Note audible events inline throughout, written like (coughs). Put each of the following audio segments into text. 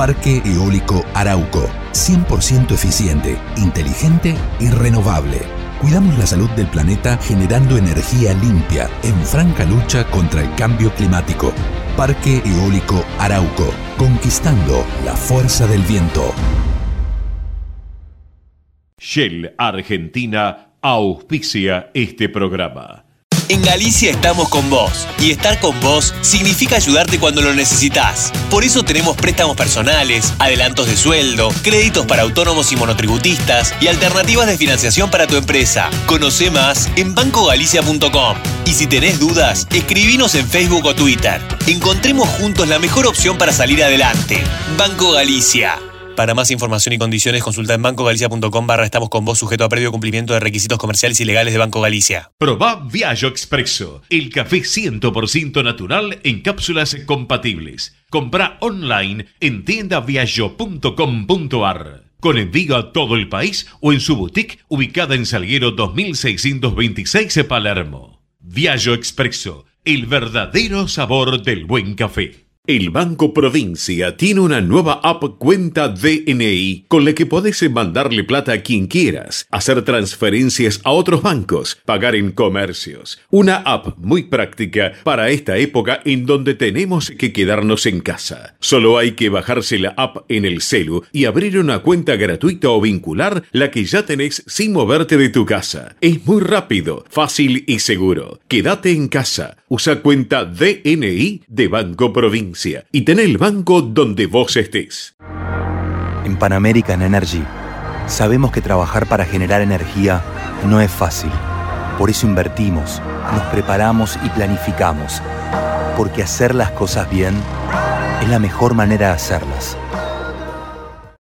Parque Eólico Arauco. 100% eficiente, inteligente y renovable. Cuidamos la salud del planeta generando energía limpia en franca lucha contra el cambio climático. Parque Eólico Arauco. Conquistando la fuerza del viento. Shell Argentina auspicia este programa. En Galicia estamos con vos y estar con vos significa ayudarte cuando lo necesitas. Por eso tenemos préstamos personales, adelantos de sueldo, créditos para autónomos y monotributistas y alternativas de financiación para tu empresa. Conoce más en bancogalicia.com. Y si tenés dudas, escribinos en Facebook o Twitter. Encontremos juntos la mejor opción para salir adelante. Banco Galicia. Para más información y condiciones, consulta en bancogalicia.com barra estamos con vos sujeto a previo cumplimiento de requisitos comerciales y legales de Banco Galicia. Probá Viaggio Expresso, el café 100% natural en cápsulas compatibles. Comprá online en tiendaviaggio.com.ar. Con envío a todo el país o en su boutique ubicada en Salguero 2626 Palermo. Viaggio Expresso, el verdadero sabor del buen café. El Banco Provincia tiene una nueva app Cuenta DNI con la que podés mandarle plata a quien quieras, hacer transferencias a otros bancos, pagar en comercios. Una app muy práctica para esta época en donde tenemos que quedarnos en casa. Solo hay que bajarse la app en el celu y abrir una cuenta gratuita o vincular la que ya tenés sin moverte de tu casa. Es muy rápido, fácil y seguro. Quédate en casa. Usa cuenta DNI de Banco Provincia y ten el banco donde vos estés. En Pan American Energy sabemos que trabajar para generar energía no es fácil. Por eso invertimos, nos preparamos y planificamos. Porque hacer las cosas bien es la mejor manera de hacerlas.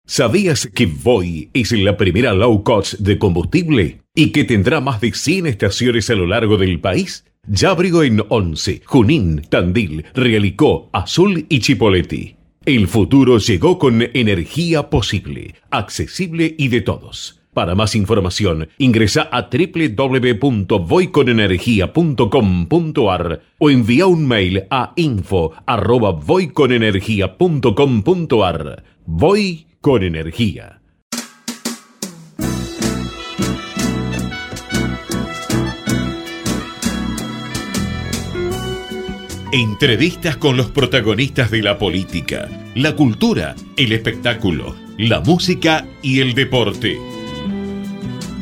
¿Sabías que Voy es la primera low cost de combustible y que tendrá más de 100 estaciones a lo largo del país? Ya abrigo en Once, Junín, Tandil, Realicó, Azul y Chipoleti. El futuro llegó con energía posible, accesible y de todos. Para más información, ingresa a www.voyconenergia.com.ar o envía un mail a info@voyconenergia.com.ar. Voy con energía. Entrevistas con los protagonistas de la política, la cultura, el espectáculo, la música y el deporte.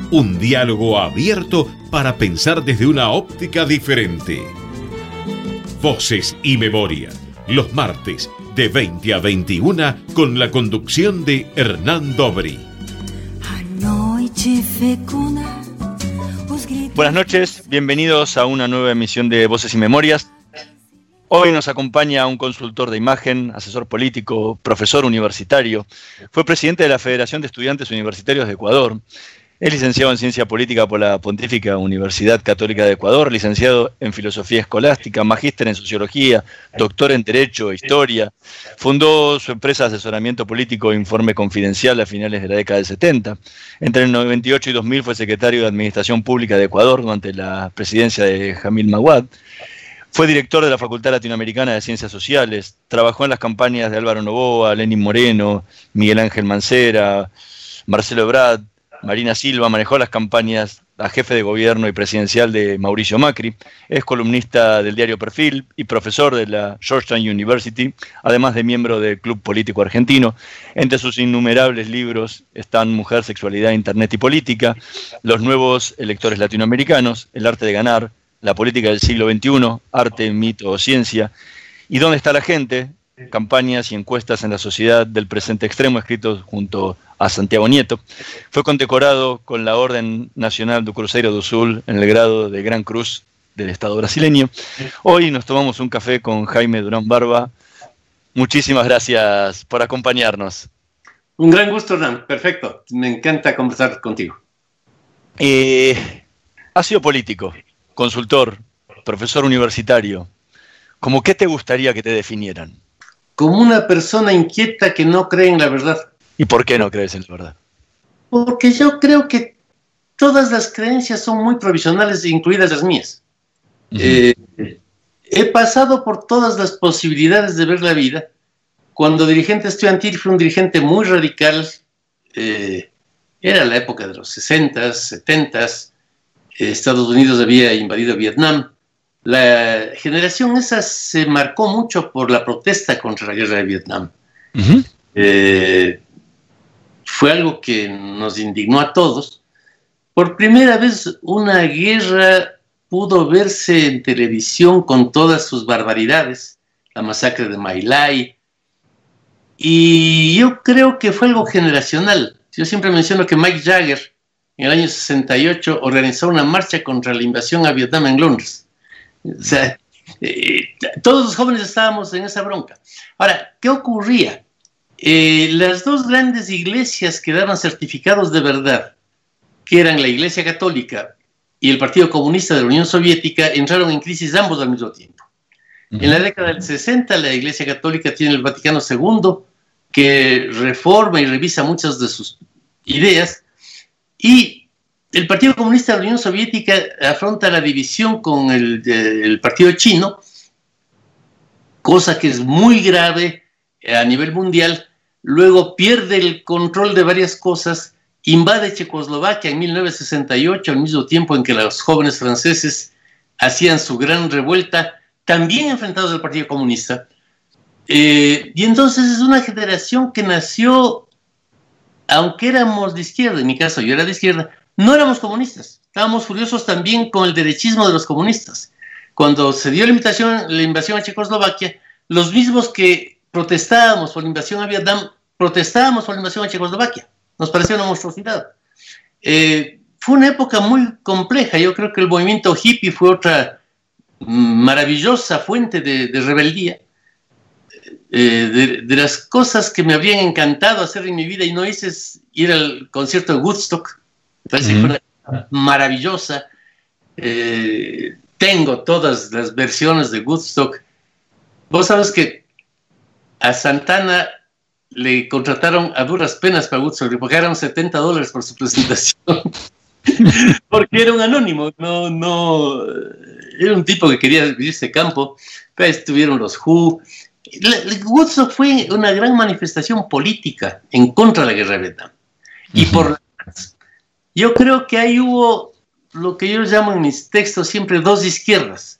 Un diálogo abierto para pensar desde una óptica diferente. Voces y memoria, los martes de 20 a 21 con la conducción de Hernán Dobri. Buenas noches, bienvenidos a una nueva emisión de Voces y Memorias. Hoy nos acompaña un consultor de imagen, asesor político, profesor universitario. Fue presidente de la Federación de Estudiantes Universitarios de Ecuador. Es licenciado en Ciencia Política por la Pontífica Universidad Católica de Ecuador, licenciado en Filosofía Escolástica, magíster en Sociología, doctor en Derecho e Historia. Fundó su empresa de asesoramiento político Informe Confidencial a finales de la década del 70. Entre el 98 y 2000 fue secretario de Administración Pública de Ecuador durante la presidencia de Jamil Maguad. Fue director de la Facultad Latinoamericana de Ciencias Sociales, trabajó en las campañas de Álvaro Novoa, Lenín Moreno, Miguel Ángel Mancera, Marcelo Ebrard, Marina Silva, manejó las campañas a jefe de gobierno y presidencial de Mauricio Macri, es columnista del diario Perfil y profesor de la Georgetown University, además de miembro del Club Político Argentino. Entre sus innumerables libros están Mujer, Sexualidad, Internet y Política, Los Nuevos Electores Latinoamericanos, El Arte de Ganar, la política del siglo XXI, arte, mito o ciencia, y dónde está la gente, campañas y encuestas en la sociedad del presente extremo, escritos junto a Santiago Nieto. Fue condecorado con la Orden Nacional do Cruzeiro do Sul en el grado de Gran Cruz del Estado brasileño. Hoy nos tomamos un café con Jaime Durán Barba. Muchísimas gracias por acompañarnos. Un gran gusto, Hernán. Perfecto. Me encanta conversar contigo. Eh, ha sido político, consultor, profesor universitario, ¿cómo qué te gustaría que te definieran? Como una persona inquieta que no cree en la verdad. ¿Y por qué no crees en la verdad? Porque yo creo que todas las creencias son muy provisionales, incluidas las mías. eh, he pasado por todas las posibilidades de ver la vida cuando dirigente estudiantil fue un dirigente muy radical. Eh, era la época de los 60, 70. Estados Unidos había invadido Vietnam. La generación esa se marcó mucho por la protesta contra la guerra de Vietnam. eh, fue algo que nos indignó a todos. Por primera vez una guerra pudo verse en televisión con todas sus barbaridades, la masacre de My Lai, y yo creo que fue algo generacional. Yo siempre menciono que Mike Jagger en el año 68 organizó una marcha contra la invasión a Vietnam en Londres. O sea, eh, todos los jóvenes estábamos en esa bronca. Ahora, ¿qué ocurría? Eh, las dos grandes iglesias que daban certificados de verdad, que eran la Iglesia Católica y el Partido Comunista de la Unión Soviética, entraron en crisis ambos al mismo tiempo. Uh -huh. En la década del 60, la Iglesia Católica tiene el Vaticano II, que reforma y revisa muchas de sus ideas, y el Partido Comunista de la Unión Soviética afronta la división con el, Partido Chino, cosa que es muy grave a nivel mundial, luego pierde el control de varias cosas, invade Checoslovaquia en 1968, al mismo tiempo en que los jóvenes franceses hacían su gran revuelta, también enfrentados al Partido Comunista. Eh, y entonces es una generación que nació, aunque éramos de izquierda, en mi caso yo era de izquierda, no éramos comunistas, estábamos furiosos también con el derechismo de los comunistas. Cuando se dio la, invasión a Checoslovaquia, los mismos que protestábamos por la invasión a Vietnam, protestábamos por la invasión a Checoslovaquia. Nos parecía una monstruosidad. Eh, fue una época muy compleja. Yo creo que el movimiento hippie fue otra maravillosa fuente de rebeldía. Eh, de, de, las cosas que me habrían encantado hacer en mi vida y no hice es ir al concierto de Woodstock. Parece que fue una maravillosa. Eh, tengo todas las versiones de Woodstock. Vos sabes que a Santana le contrataron a duras penas para Woodstock, le pagaron 70 dólares por su presentación. (laughs) Porque era un anónimo, no, no, era un tipo que quería vivirse campo, pero estuvieron los Who. Woodstock fue una gran manifestación política en contra de la guerra de Vietnam. Y uh -huh. por yo creo que ahí hubo lo que yo llamo en mis textos siempre dos izquierdas.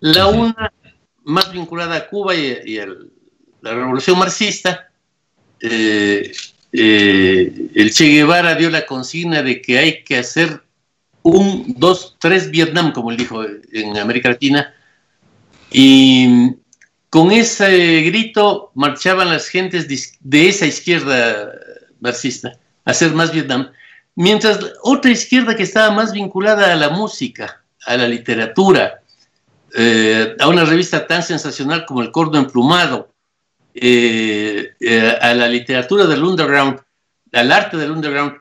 La una más vinculada a Cuba y, y a la revolución marxista, eh, eh, el Che Guevara dio la consigna de que hay que hacer un, dos, tres Vietnam, como él dijo en América Latina, y con ese grito marchaban las gentes de esa izquierda marxista a hacer más Vietnam, mientras otra izquierda que estaba más vinculada a la música, a la literatura, eh, a una revista tan sensacional como El Cordo Emplumado, eh, eh, a la literatura del underground, al arte del underground,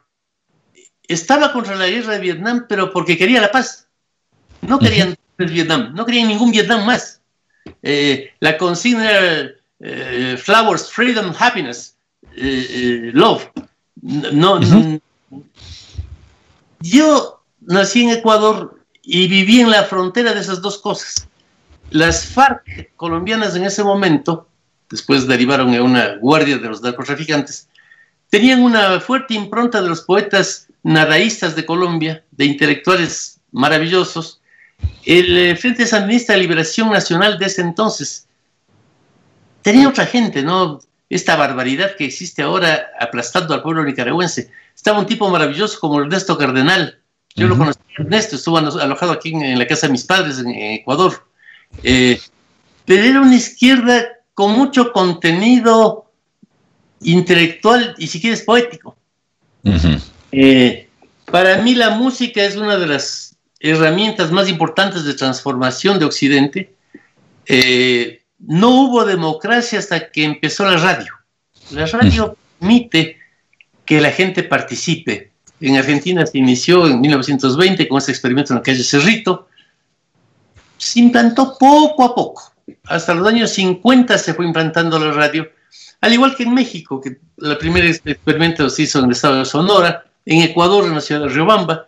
estaba contra la guerra de Vietnam, pero porque quería la paz. No querían uh -huh. Vietnam, no querían ningún Vietnam más. Eh, la consigna era Flowers, Freedom, Happiness, Love. No, uh -huh. no, yo nací en Ecuador y viví en la frontera de esas dos cosas. Las FARC colombianas en ese momento después derivaron en una guardia de los narcotraficantes, tenían una fuerte impronta de los poetas nadaístas de Colombia, de intelectuales maravillosos. El eh, Frente Sandinista de Liberación Nacional de ese entonces tenía otra gente, ¿no? Esta barbaridad que existe ahora aplastando al pueblo nicaragüense. Estaba un tipo maravilloso como Ernesto Cardenal. Yo uh -huh. lo conocí, Ernesto, estuvo alojado aquí en, en, la casa de mis padres en, en Ecuador. Eh, pero era una izquierda con mucho contenido intelectual y si quieres poético. Uh -huh. eh, para mí la música es una de las herramientas más importantes de transformación de Occidente. Eh, no hubo democracia hasta que empezó la radio. La radio -huh. permite que la gente participe. En Argentina se inició en 1920 con ese experimento en la calle Cerrito. Se implantó poco a poco hasta los años 50 se fue implantando la radio, al igual que en México, que el primer experimento se hizo en el estado de Sonora, en Ecuador, en la ciudad de Riobamba.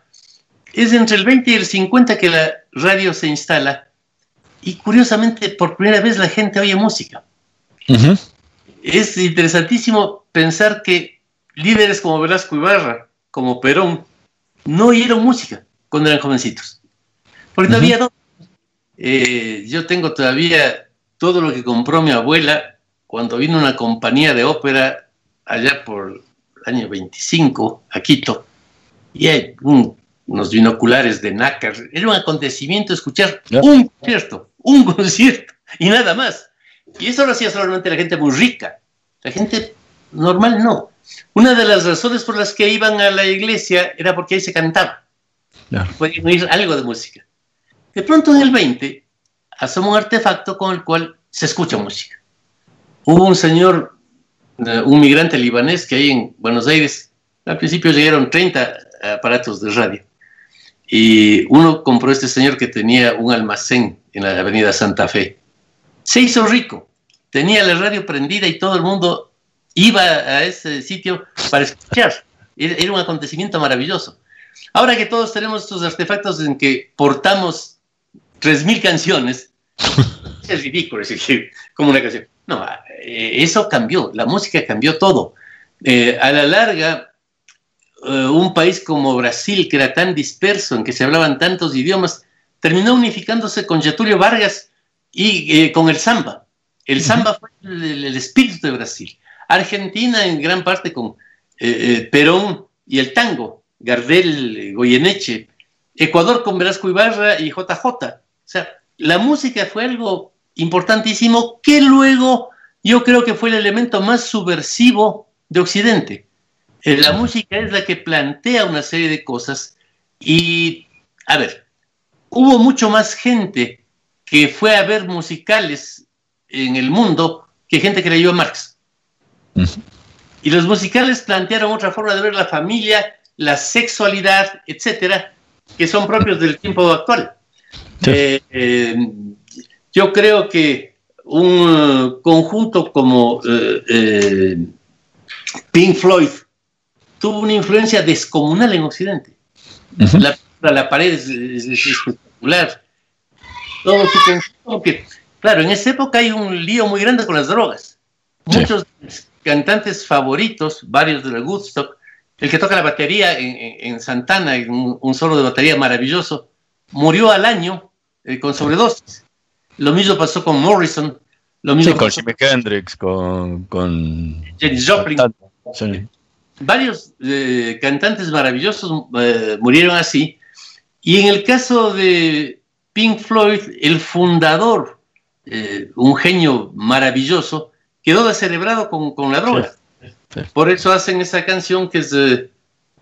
Es entre el 20 y el 50 que la radio se instala y curiosamente por primera vez la gente oye música. Uh -huh. es interesantísimo pensar que líderes como Velasco Ibarra, como Perón, no oyeron música cuando eran jovencitos. Porque todavía no. Eh, yo tengo todavía todo lo que compró mi abuela cuando vino una compañía de ópera allá por el año 25 a Quito y hay unos binoculares de nácar. Era un acontecimiento escuchar un concierto, un (laughs) concierto y nada más. Y eso lo hacía solamente la gente muy rica. La gente normal no. Una de las razones por las que iban a la iglesia era porque ahí se cantaba. Podían oír algo de música. De pronto en el 20 asoma un artefacto con el cual se escucha música. Hubo un señor, eh, un migrante libanés que ahí en Buenos Aires, al principio llegaron 30 aparatos de radio. Y uno compró este señor que tenía un almacén en la avenida Santa Fe. Se hizo rico, tenía la radio prendida y todo el mundo iba a ese sitio para escuchar. Era un acontecimiento maravilloso. Ahora que todos tenemos estos artefactos en que portamos 3.000 canciones, (laughs) es ridículo decir como una canción. No, eh, eso cambió, la música cambió todo. Eh, a la larga, eh, un país como Brasil, que era tan disperso, en que se hablaban tantos idiomas, terminó unificándose con Getúlio Vargas y con el samba. El samba fue el, espíritu de Brasil. Argentina en gran parte con Perón y el tango, Gardel, Goyeneche. Ecuador con Velasco Ibarra y JJ. O sea, la música fue algo importantísimo que luego yo creo que fue el elemento más subversivo de Occidente. Eh, la música es la que plantea una serie de cosas y, a ver, hubo mucho más gente que fue a ver musicales en el mundo que gente que leyó a Marx. Y los musicales plantearon otra forma de ver la familia, la sexualidad, etcétera, que son propios del tiempo actual. Eh, eh, yo creo que un conjunto como eh, Pink Floyd tuvo una influencia descomunal en Occidente. la, pared es, espectacular. Todo que, claro, en esa época hay un lío muy grande con las drogas. Muchos cantantes favoritos, varios de la Woodstock, el que toca la batería en, Santana, un, solo de batería maravilloso, murió al año eh, con sobredosis. Lo mismo pasó con Morrison. Lo mismo con Jimi Hendrix, con, con Joplin. Varios eh, cantantes maravillosos eh, murieron así. Y en el caso de Pink Floyd, el fundador, un genio maravilloso, quedó descerebrado con, con la droga. Por eso hacen esa canción que es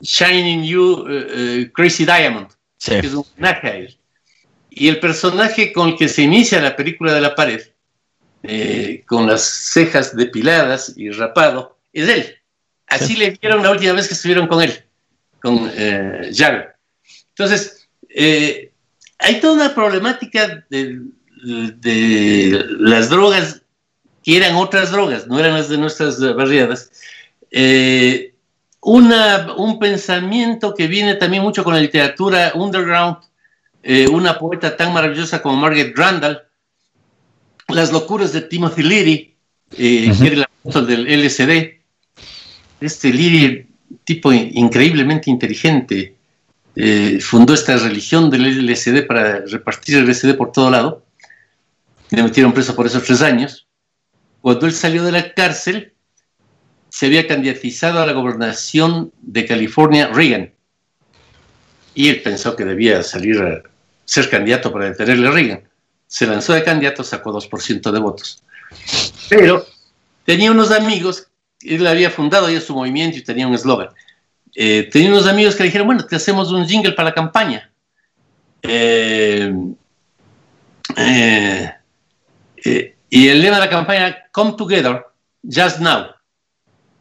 Shining You, Crazy Diamond, que es un homenaje a él. Y el personaje con el que se inicia la película de la pared, eh, con las cejas depiladas y rapado, es él. Así le vieron la última vez que estuvieron con él, con eh. Entonces, eh, hay toda una problemática de, las drogas que eran otras drogas, no eran las de nuestras barriadas. un pensamiento que viene también mucho con la literatura underground eh, una poeta tan maravillosa como Margaret Randall, Las locuras de Timothy Leary, eh, que era el apóstol del LSD. Este Leary, tipo increíblemente inteligente, eh, fundó esta religión del LSD para repartir el LSD por todo lado. Le metieron preso por esos tres años. Cuando él salió de la cárcel, se había candidatizado a la gobernación de California Reagan. Y él pensó que debía salir a, ser candidato para detenerle a Reagan. Se lanzó de candidato, sacó 2% de votos. Pero tenía unos amigos, él había fundado ya su movimiento y tenía un eslogan. Eh, tenía unos amigos que le dijeron, bueno, te hacemos un jingle para la campaña. Eh, eh, y el lema de la campaña, Come Together, Just Now,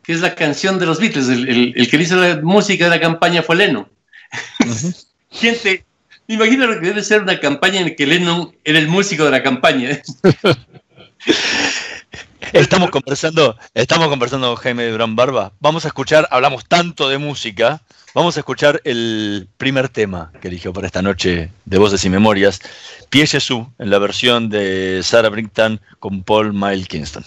que es la canción de los Beatles. El, que hizo la música de la campaña fue Lennon. Gente (laughs) me imagino que debe ser una campaña en que Lennon era el músico de la campaña. (laughs) Estamos conversando, estamos conversando con Jaime Durán Barba. Vamos a escuchar, hablamos tanto de música, vamos a escuchar el primer tema que eligió para esta noche de Voces y Memorias, Pie en la versión de Sarah Brinkton con Paul Miles Kingston.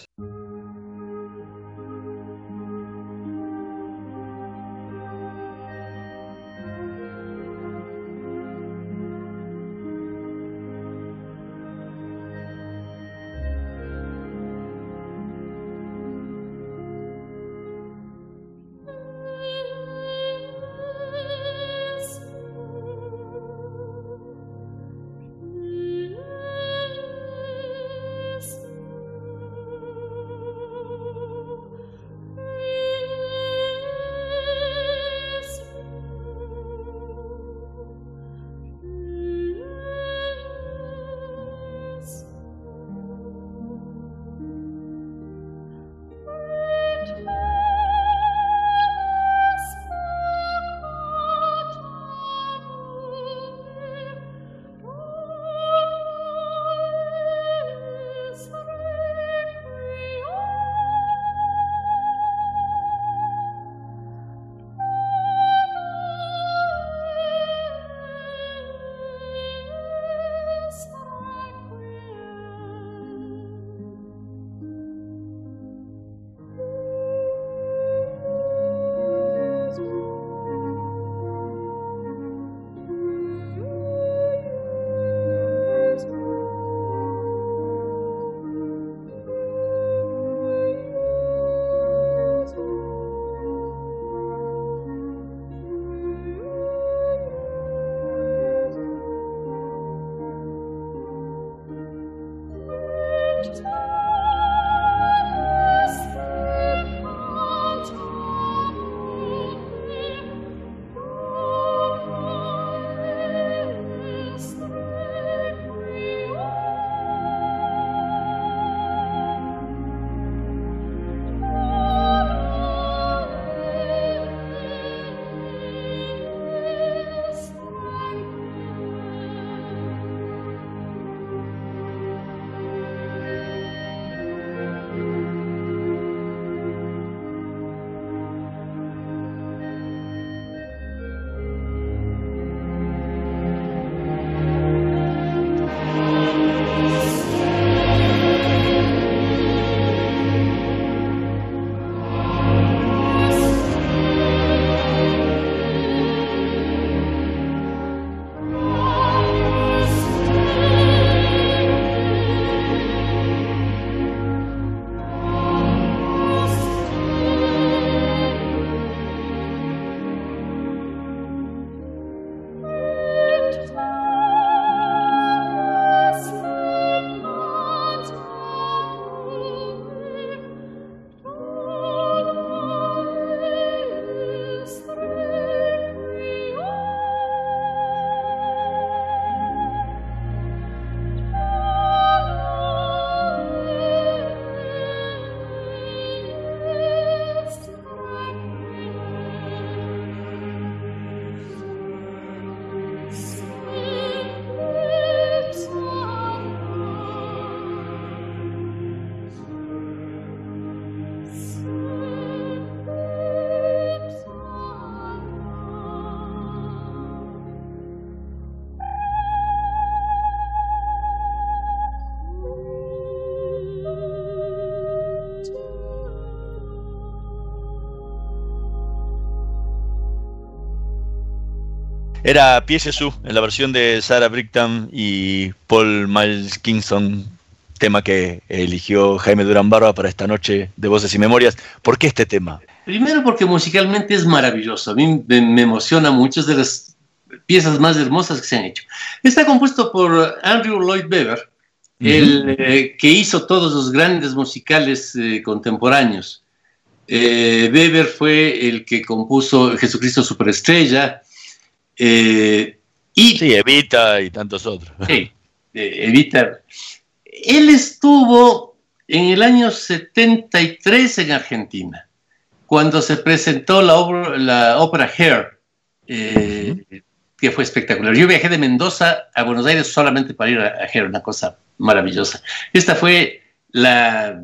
Era Pie Jesús en la versión de Sarah Brigham y Paul Miles Kingston, tema que eligió Jaime Durán Barba para esta noche de Voces y Memorias. ¿Por qué este tema? Primero porque musicalmente es maravilloso. A mí me, emociona muchas de las piezas más hermosas que se han hecho. Está compuesto por Andrew Lloyd Webber, el eh, que hizo todos los grandes musicales eh, contemporáneos. Eh, Weber fue el que compuso Jesucristo Superestrella. Eh, y, sí, Evita y tantos otros. Sí, Evita. Él estuvo en el año 73 en Argentina, cuando se presentó la, obra, la ópera Hair, que fue espectacular. Yo viajé de Mendoza a Buenos Aires solamente para ir a, a Hair, una cosa maravillosa. Esta fue la,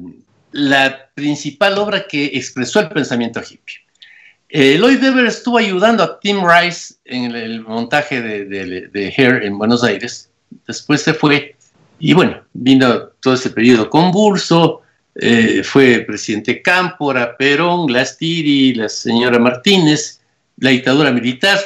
la principal obra que expresó el pensamiento hippie. Eh, Lloyd Webber estuvo ayudando a Tim Rice en el, montaje de, Hair en Buenos Aires. Después se fue y bueno, vino todo ese periodo convulso. Eh, fue presidente Cámpora, Perón, Lastiri, la señora Martínez, la dictadura militar.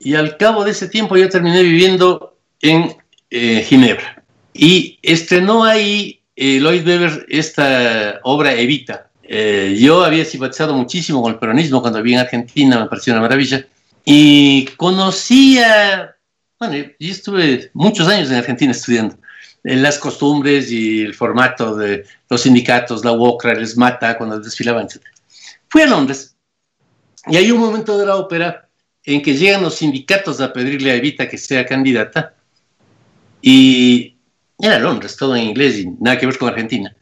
Y al cabo de ese tiempo yo terminé viviendo en eh, Ginebra. Y estrenó ahí eh, Lloyd Webber esta obra Evita. Eh, yo había simpatizado muchísimo con el peronismo cuando vivía en Argentina, me pareció una maravilla. Y conocía, bueno, yo estuve muchos años en Argentina estudiando eh, las costumbres y el formato de los sindicatos, la UOCRA, les mata cuando desfilaban, etc. Fui a Londres y hay un momento de la ópera en que llegan los sindicatos a pedirle a Evita que sea candidata y era Londres, todo en inglés y nada que ver con Argentina.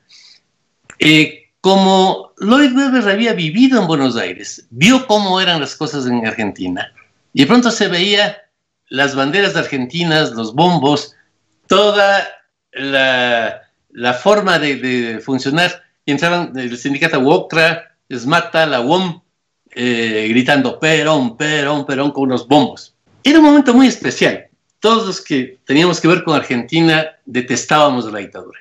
Eh, como Lloyd Webber había vivido en Buenos Aires, vio cómo eran las cosas en Argentina y de pronto se veía las banderas de argentinas, los bombos, toda la, forma de, funcionar. Y entraban el sindicato WOCRA, SMATA, la UOM, eh, gritando Perón, Perón, Perón con unos bombos. Era un momento muy especial todos los que teníamos que ver con Argentina detestábamos la dictadura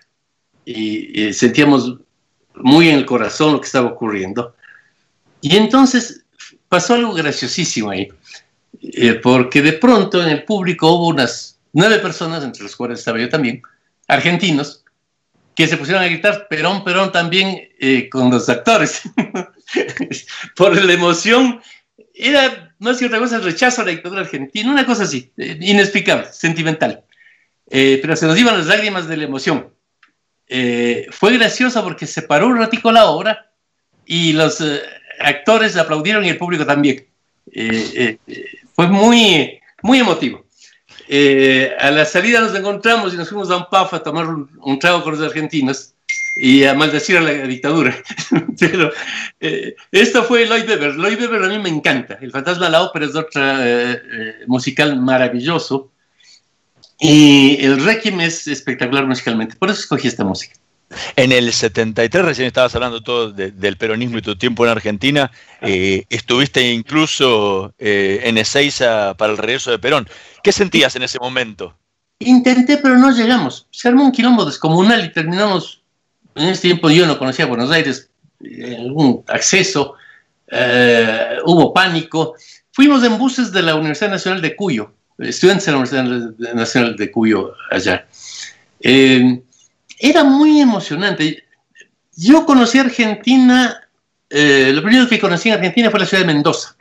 y, sentíamos muy en el corazón lo que estaba ocurriendo. Y entonces pasó algo graciosísimo ahí, eh, porque de pronto en el público hubo unas nueve personas, entre las cuales estaba yo también, argentinos, que se pusieron a gritar Perón, Perón también eh, con los actores, (laughs) por la emoción. Era no es otra cosa, el rechazo a la dictadura argentina, una cosa así, eh, inexplicable, sentimental. Eh, pero se nos iban las lágrimas de la emoción. Eh, fue gracioso porque se paró un ratico la obra y los actores aplaudieron y el público también. fue muy, muy emotivo. a la salida nos encontramos y nos fuimos a un pub a tomar un, un trago con los argentinos y a maldecir a la dictadura. (laughs) Pero eh, esto fue Lloyd Webber. Lloyd Webber a mí me encanta. El fantasma de la ópera es otro eh, eh, musical maravilloso. Y el Requiem es espectacular musicalmente. Por eso escogí esta música. En el 73, recién estabas hablando todo del peronismo y tu tiempo en Argentina, estuviste incluso en Ezeiza para el regreso de Perón. ¿Qué sentías en ese momento? Intenté, pero no llegamos. Se armó un quilombo descomunal y terminamos en ese tiempo yo no conocía Buenos Aires, algún acceso, eh, hubo pánico. Fuimos en buses de la Universidad Nacional de Cuyo, estudiantes de la Universidad Nacional de Cuyo allá. Eh, era muy emocionante. Yo conocí Argentina, eh, lo primero que conocí en Argentina fue la ciudad de Mendoza,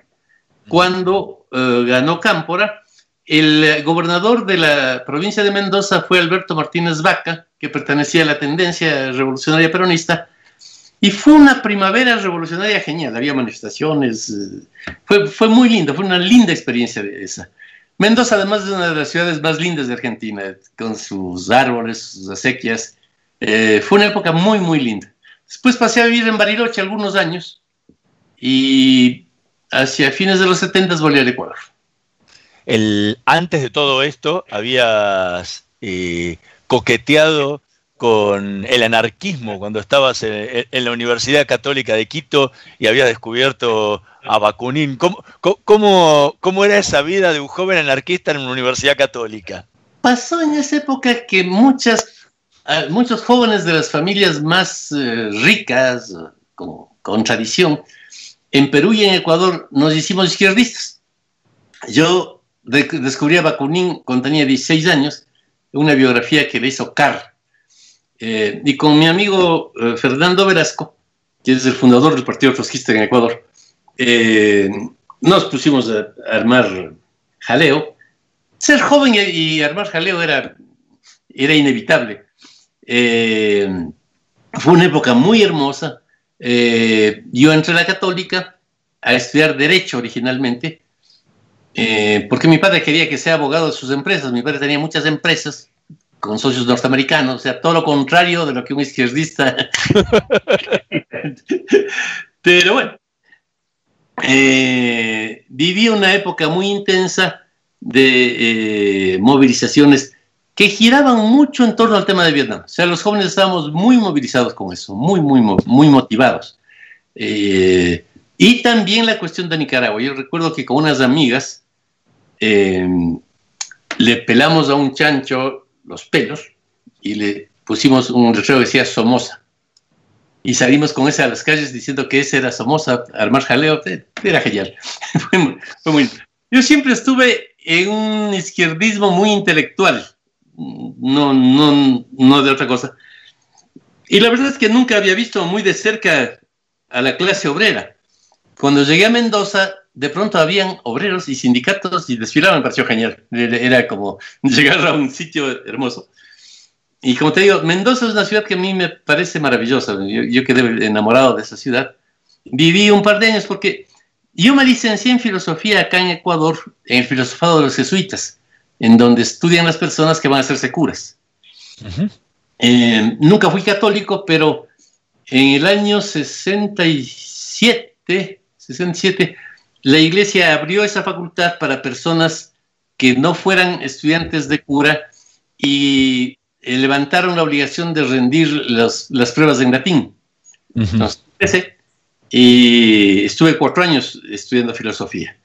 cuando ganó Cámpora el gobernador de la provincia de Mendoza fue Alberto Martínez Vaca, que pertenecía a la tendencia revolucionaria peronista, y fue una primavera revolucionaria genial, había manifestaciones, eh, fue, fue muy lindo, fue una linda experiencia esa. Mendoza además es una de las ciudades más lindas de Argentina, con sus árboles, sus acequias, eh, fue una época muy, muy linda. Después pasé a vivir en Bariloche algunos años y hacia fines de los 70 volví al Ecuador antes de todo esto habías eh, coqueteado con el anarquismo cuando estabas en, la Universidad Católica de Quito y habías descubierto a Bakunin. ¿Cómo, cómo, era esa vida de un joven anarquista en una universidad católica? Pasó en esa época que muchas, muchos jóvenes de las familias más eh, ricas, con, con tradición, en Perú y en Ecuador nos hicimos izquierdistas. Yo descubrí a Bakunin cuando tenía 16 años, una biografía que le hizo Carr. Eh, y con mi amigo eh, Fernando Velasco, que es el fundador del Partido Trotskista en Ecuador, eh, nos pusimos a, armar jaleo. Ser joven y, armar jaleo era, era inevitable. fue una época muy hermosa. yo entré a la católica a estudiar derecho originalmente eh, porque mi padre quería que sea abogado de sus empresas. Mi padre tenía muchas empresas con socios norteamericanos, o sea, todo lo contrario de lo que un izquierdista. (laughs) Pero bueno, eh, viví una época muy intensa de eh, movilizaciones que giraban mucho en torno al tema de Vietnam. O sea, los jóvenes estábamos muy movilizados con eso, muy, muy, muy motivados. y también la cuestión de Nicaragua. Yo recuerdo que con unas amigas, Em, le pelamos a un chancho los pelos y le pusimos un letrero que decía Somoza. Y salimos con ese a las calles diciendo que ese era Somoza, armar jaleo. Era genial. (laughs) fue, muy, Yo siempre estuve en un izquierdismo muy intelectual, no, no, no de otra cosa. Y la verdad es que nunca había visto muy de cerca a la clase obrera. Cuando llegué a Mendoza, de pronto habían obreros y sindicatos y desfilaban, me pareció genial. Era como (laughs) llegar a un sitio hermoso. Y como te digo, Mendoza es una ciudad que a mí me parece maravillosa. Yo, quedé enamorado de esa ciudad. Viví un par de años porque yo me licencié en filosofía acá en Ecuador, en el filosofado de los jesuitas, en donde estudian las personas que van a hacerse curas. Eh, nunca fui católico, pero en el año 67, 67 la iglesia abrió esa facultad para personas que no fueran estudiantes de cura y eh, levantaron la obligación de rendir las pruebas en latín. Entonces, y estuve cuatro años estudiando filosofía.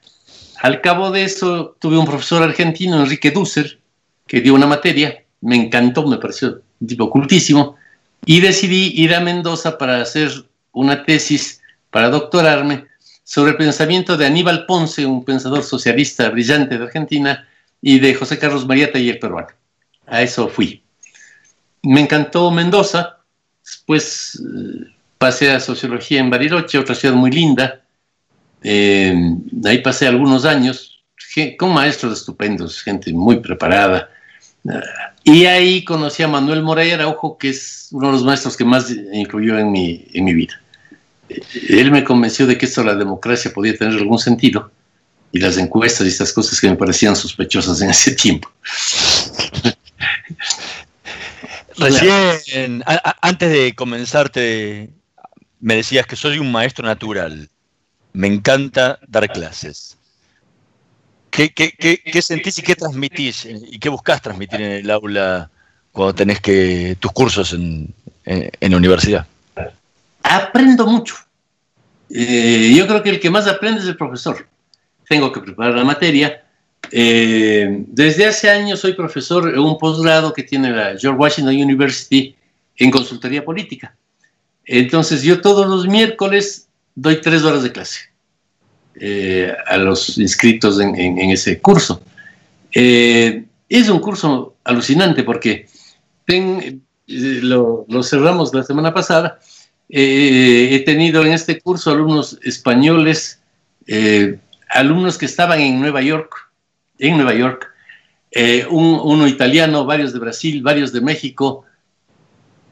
Al cabo de eso, tuve un profesor argentino, Enrique Dusser, que dio una materia, me encantó, me pareció un tipo cultísimo, y decidí ir a Mendoza para hacer una tesis, para doctorarme sobre el pensamiento de Aníbal Ponce, un pensador socialista brillante de Argentina, y de José Carlos Mariata y el peruano. A eso fui. Me encantó Mendoza, después eh, pasé a sociología en Bariloche, otra ciudad muy linda. Eh, ahí pasé algunos años con maestros estupendos, gente muy preparada. y ahí conocí a Manuel Moray Araujo, que es uno de los maestros que más influyó en mi, en mi vida él me convenció de que esto de la democracia podía tener algún sentido y las encuestas y estas cosas que me parecían sospechosas en ese tiempo. (laughs) Recién, antes de comenzarte, me decías que soy un maestro natural. Me encanta dar clases. ¿Qué, sentís y qué transmitís y qué buscas transmitir en el aula cuando tenés que tus cursos en la universidad? aprendo mucho. Eh, yo creo que el que más aprende es el profesor. Tengo que preparar la materia. Eh, desde hace años soy profesor en un posgrado que tiene la George Washington University en consultoría política. Entonces yo todos los miércoles doy tres horas de clase eh, a los inscritos en, ese curso. es un curso alucinante porque lo, lo cerramos la semana pasada eh, he tenido en este curso alumnos españoles, eh, alumnos que estaban en Nueva York, en Nueva York, eh, uno italiano, varios de Brasil, varios de México.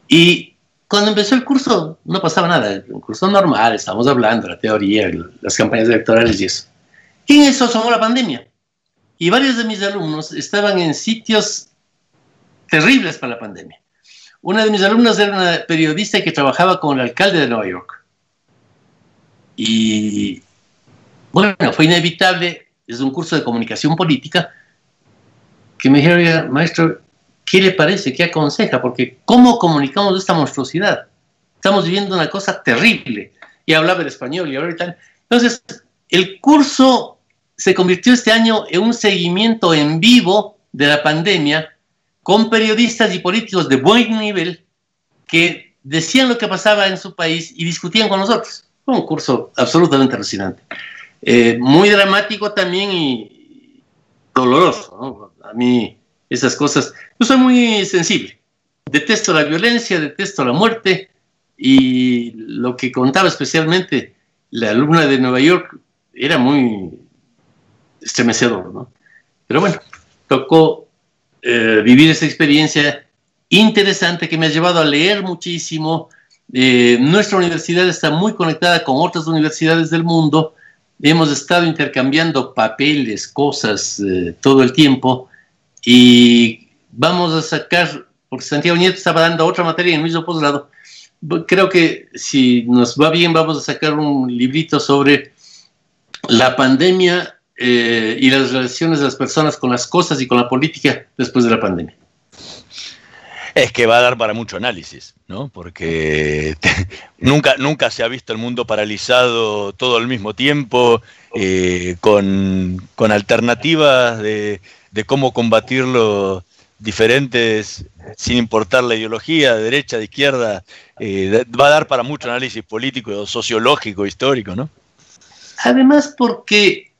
Y cuando empezó el curso no pasaba nada, un curso normal, estábamos hablando, la teoría, las campañas electorales y eso. Y en eso asomó la pandemia. Y varios de mis alumnos estaban en sitios terribles para la pandemia. Una de mis alumnas era una periodista que trabajaba con el alcalde de Nueva York. Y bueno, fue inevitable, es un curso de comunicación política, que me dijeron, maestro, ¿qué le parece? ¿Qué aconseja? Porque ¿cómo comunicamos esta monstruosidad? Estamos viviendo una cosa terrible. Y hablaba el español y hablaba tal. Entonces, el curso se convirtió este año en un seguimiento en vivo de la pandemia con periodistas y políticos de buen nivel que decían lo que pasaba en su país y discutían con nosotros. Fue un curso absolutamente alucinante. Eh, muy dramático también y, doloroso. A mí esas cosas, yo soy muy sensible. Detesto la violencia, detesto la muerte y lo que contaba especialmente la alumna de Nueva York era muy estremecedor, ¿no? Pero bueno, tocó eh, vivir esa experiencia interesante que me ha llevado a leer muchísimo. Eh, nuestra universidad está muy conectada con otras universidades del mundo. Hemos estado intercambiando papeles, cosas eh, todo el tiempo y vamos a sacar, porque Santiago Nieto estaba dando otra materia en el mismo posgrado. Creo que si nos va bien vamos a sacar un librito sobre la pandemia eh, y las relaciones de las personas con las cosas y con la política después de la pandemia. Es que va a dar para mucho análisis, ¿no? Porque (laughs) nunca, nunca se ha visto el mundo paralizado todo al mismo tiempo, eh, con, alternativas de, cómo combatirlo diferentes, sin importar la ideología, de derecha, de izquierda. Eh, va a dar para mucho análisis político, sociológico, histórico, ¿no? Además, porque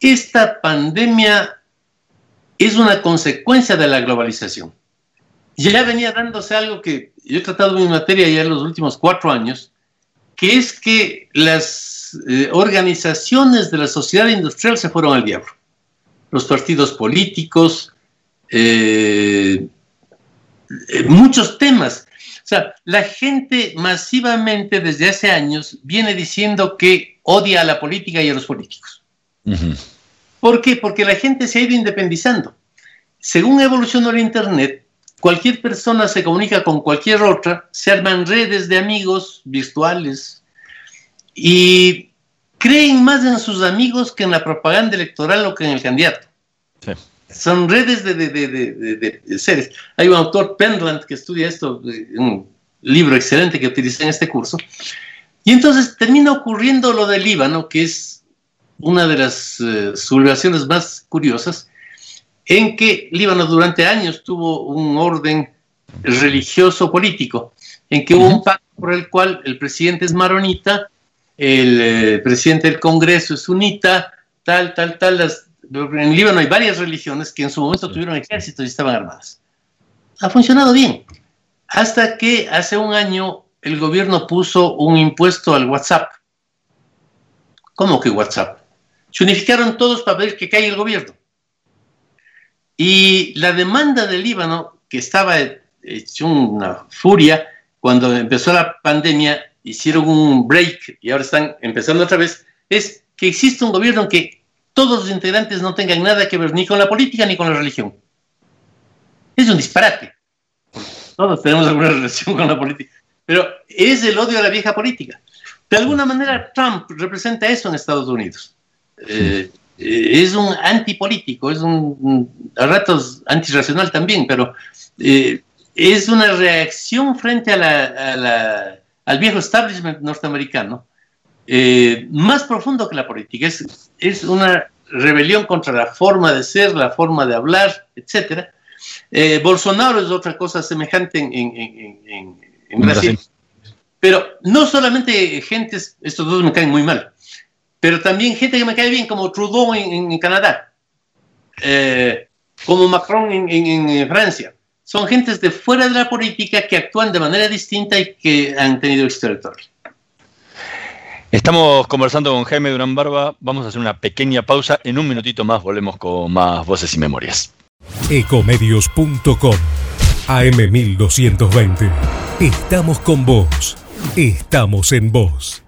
esta pandemia es una consecuencia de la globalización. Ya venía dándose algo que yo he tratado en mi materia ya en los últimos cuatro años, que es que las eh, organizaciones de la sociedad industrial se fueron al diablo. Los partidos políticos, eh, eh, muchos temas. O sea, la gente masivamente desde hace años viene diciendo que odia a la política y a los políticos. ¿Por qué? Porque la gente se ha ido independizando. Según evolucionó el Internet, cualquier persona se comunica con cualquier otra, se arman redes de amigos virtuales y creen más en sus amigos que en la propaganda electoral o que en el candidato. Son redes de, seres. Hay un autor, Penland, que estudia esto, un libro excelente que utilicé en este curso. Y entonces termina ocurriendo lo del Líbano, que es una de las eh, sublevaciones más curiosas, en que Líbano durante años tuvo un orden religioso político, en que hubo un pacto por el cual el presidente es maronita, el eh, presidente del Congreso es sunita, tal, tal, tal. en Líbano hay varias religiones que en su momento tuvieron ejércitos y estaban armadas. Ha funcionado bien, hasta que hace un año el gobierno puso un impuesto al WhatsApp. ¿Cómo que WhatsApp? Se unificaron todos para ver que caiga el gobierno. Y la demanda del Líbano, que estaba hecho una furia, cuando empezó la pandemia, hicieron un break y ahora están empezando otra vez, es que existe un gobierno en que todos los integrantes no tengan nada que ver ni con la política ni con la religión. Es un disparate. Todos tenemos alguna relación con la política. Pero es el odio a la vieja política. De alguna manera, Trump representa eso en Estados Unidos. Eh, es un antipolítico, es un, a ratos antirracional también, pero eh, es una reacción frente a al viejo establishment norteamericano, eh, más profundo que la política. Es, es una rebelión contra la forma de ser, la forma de hablar, etc. Bolsonaro es otra cosa semejante en, en Brasil. Pero no solamente gentes, estos dos me caen muy mal, pero también gente que me cae bien, como Trudeau en, Canadá, eh, como Macron en, Francia. Son gentes de fuera de la política que actúan de manera distinta y que han tenido éxito Estamos conversando con Jaime Durán Barba. Vamos a hacer una pequeña pausa. En un minutito más volvemos con más voces y memorias. Ecomedios.com AM1220. Estamos con vos. Estamos en vos.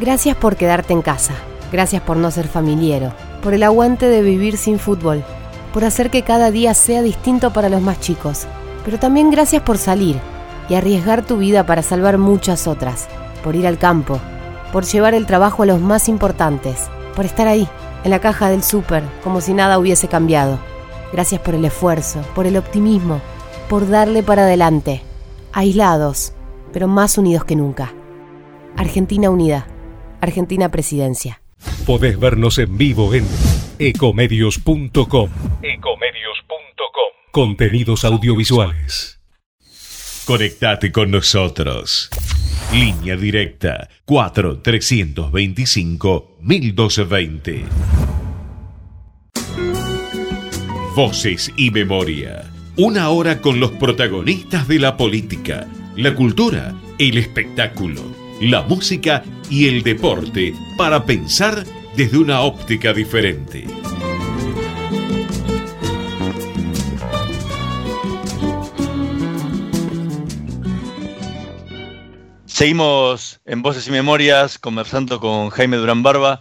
Gracias por quedarte en casa. Gracias por no ser familiero. Por el aguante de vivir sin fútbol. Por hacer que cada día sea distinto para los más chicos. Pero también gracias por salir y arriesgar tu vida para salvar muchas otras. Por ir al campo. Por llevar el trabajo a los más importantes. Por estar ahí, en la caja del súper, como si nada hubiese cambiado. Gracias por el esfuerzo, por el optimismo, por darle para adelante. Aislados, pero más unidos que nunca. Argentina Unida. Argentina Presidencia. Podés vernos en vivo en ecomedios.com. Ecomedios.com. Contenidos audiovisuales. Conectate con nosotros. Línea directa 4 325 1220. Voces y memoria. Una hora con los protagonistas de la política, la cultura, el espectáculo, la música y el deporte para pensar desde una óptica diferente. Seguimos en Voces y Memorias conversando con Jaime Durán Barba.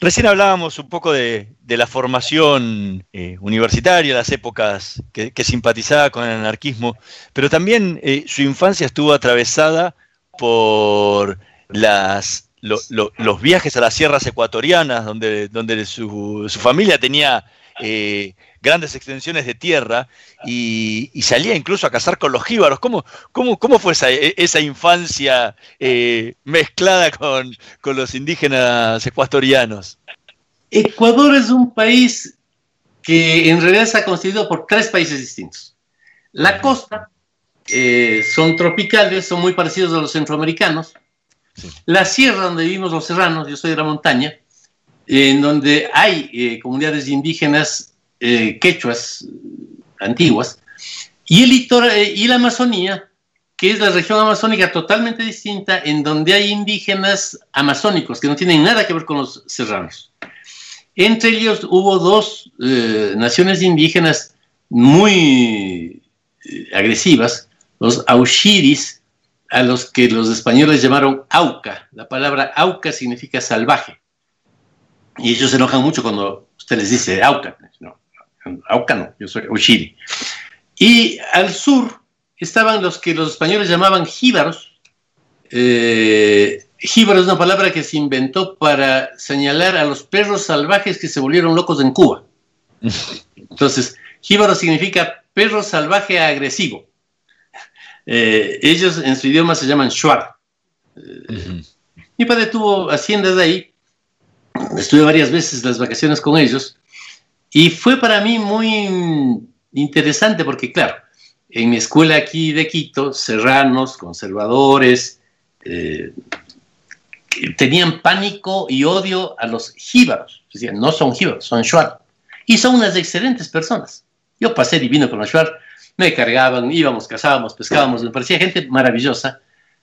Recién hablábamos un poco de, la formación eh, universitaria, las épocas que, simpatizaba con el anarquismo, pero también eh, su infancia estuvo atravesada por las, los viajes a las sierras ecuatorianas, donde, donde su, su familia tenía eh, grandes extensiones de tierra y, salía incluso a cazar con los jíbaros. ¿Cómo, cómo, cómo fue esa, esa infancia eh, mezclada con, los indígenas ecuatorianos? Ecuador es un país que en realidad está constituido por tres países distintos. La costa eh, son tropicales, son muy parecidos a los centroamericanos. La sierra donde vivimos los serranos, yo soy de la montaña, en donde hay eh, comunidades indígenas eh, quechuas antiguas, y, el eh, y la Amazonía, que es la región amazónica totalmente distinta, en donde hay indígenas amazónicos que no tienen nada que ver con los serranos. Entre ellos hubo dos naciones indígenas muy agresivas, los aushiris, a los que los españoles llamaron auca. La palabra auca significa salvaje. Y ellos se enojan mucho cuando usted les dice Auca. No, Auca no, yo soy Ushiri. Y al sur estaban los que los españoles llamaban jíbaros. Eh, jíbaro es una palabra que se inventó para señalar a los perros salvajes que se volvieron locos en Cuba. (laughs) Entonces, jíbaro significa perro salvaje agresivo. Eh, ellos en su idioma se llaman shuar. Eh, mi padre tuvo haciendas de ahí estuve varias veces las vacaciones con ellos y fue para mí muy interesante porque, claro, en mi escuela aquí de Quito, serranos, conservadores, eh, tenían pánico y odio a los jíbaros. Decían, no son jíbaros, son shuar. Y son unas excelentes personas. Yo pasé divino con los shuar, me cargaban, íbamos, cazábamos, pescábamos, me parecía gente maravillosa.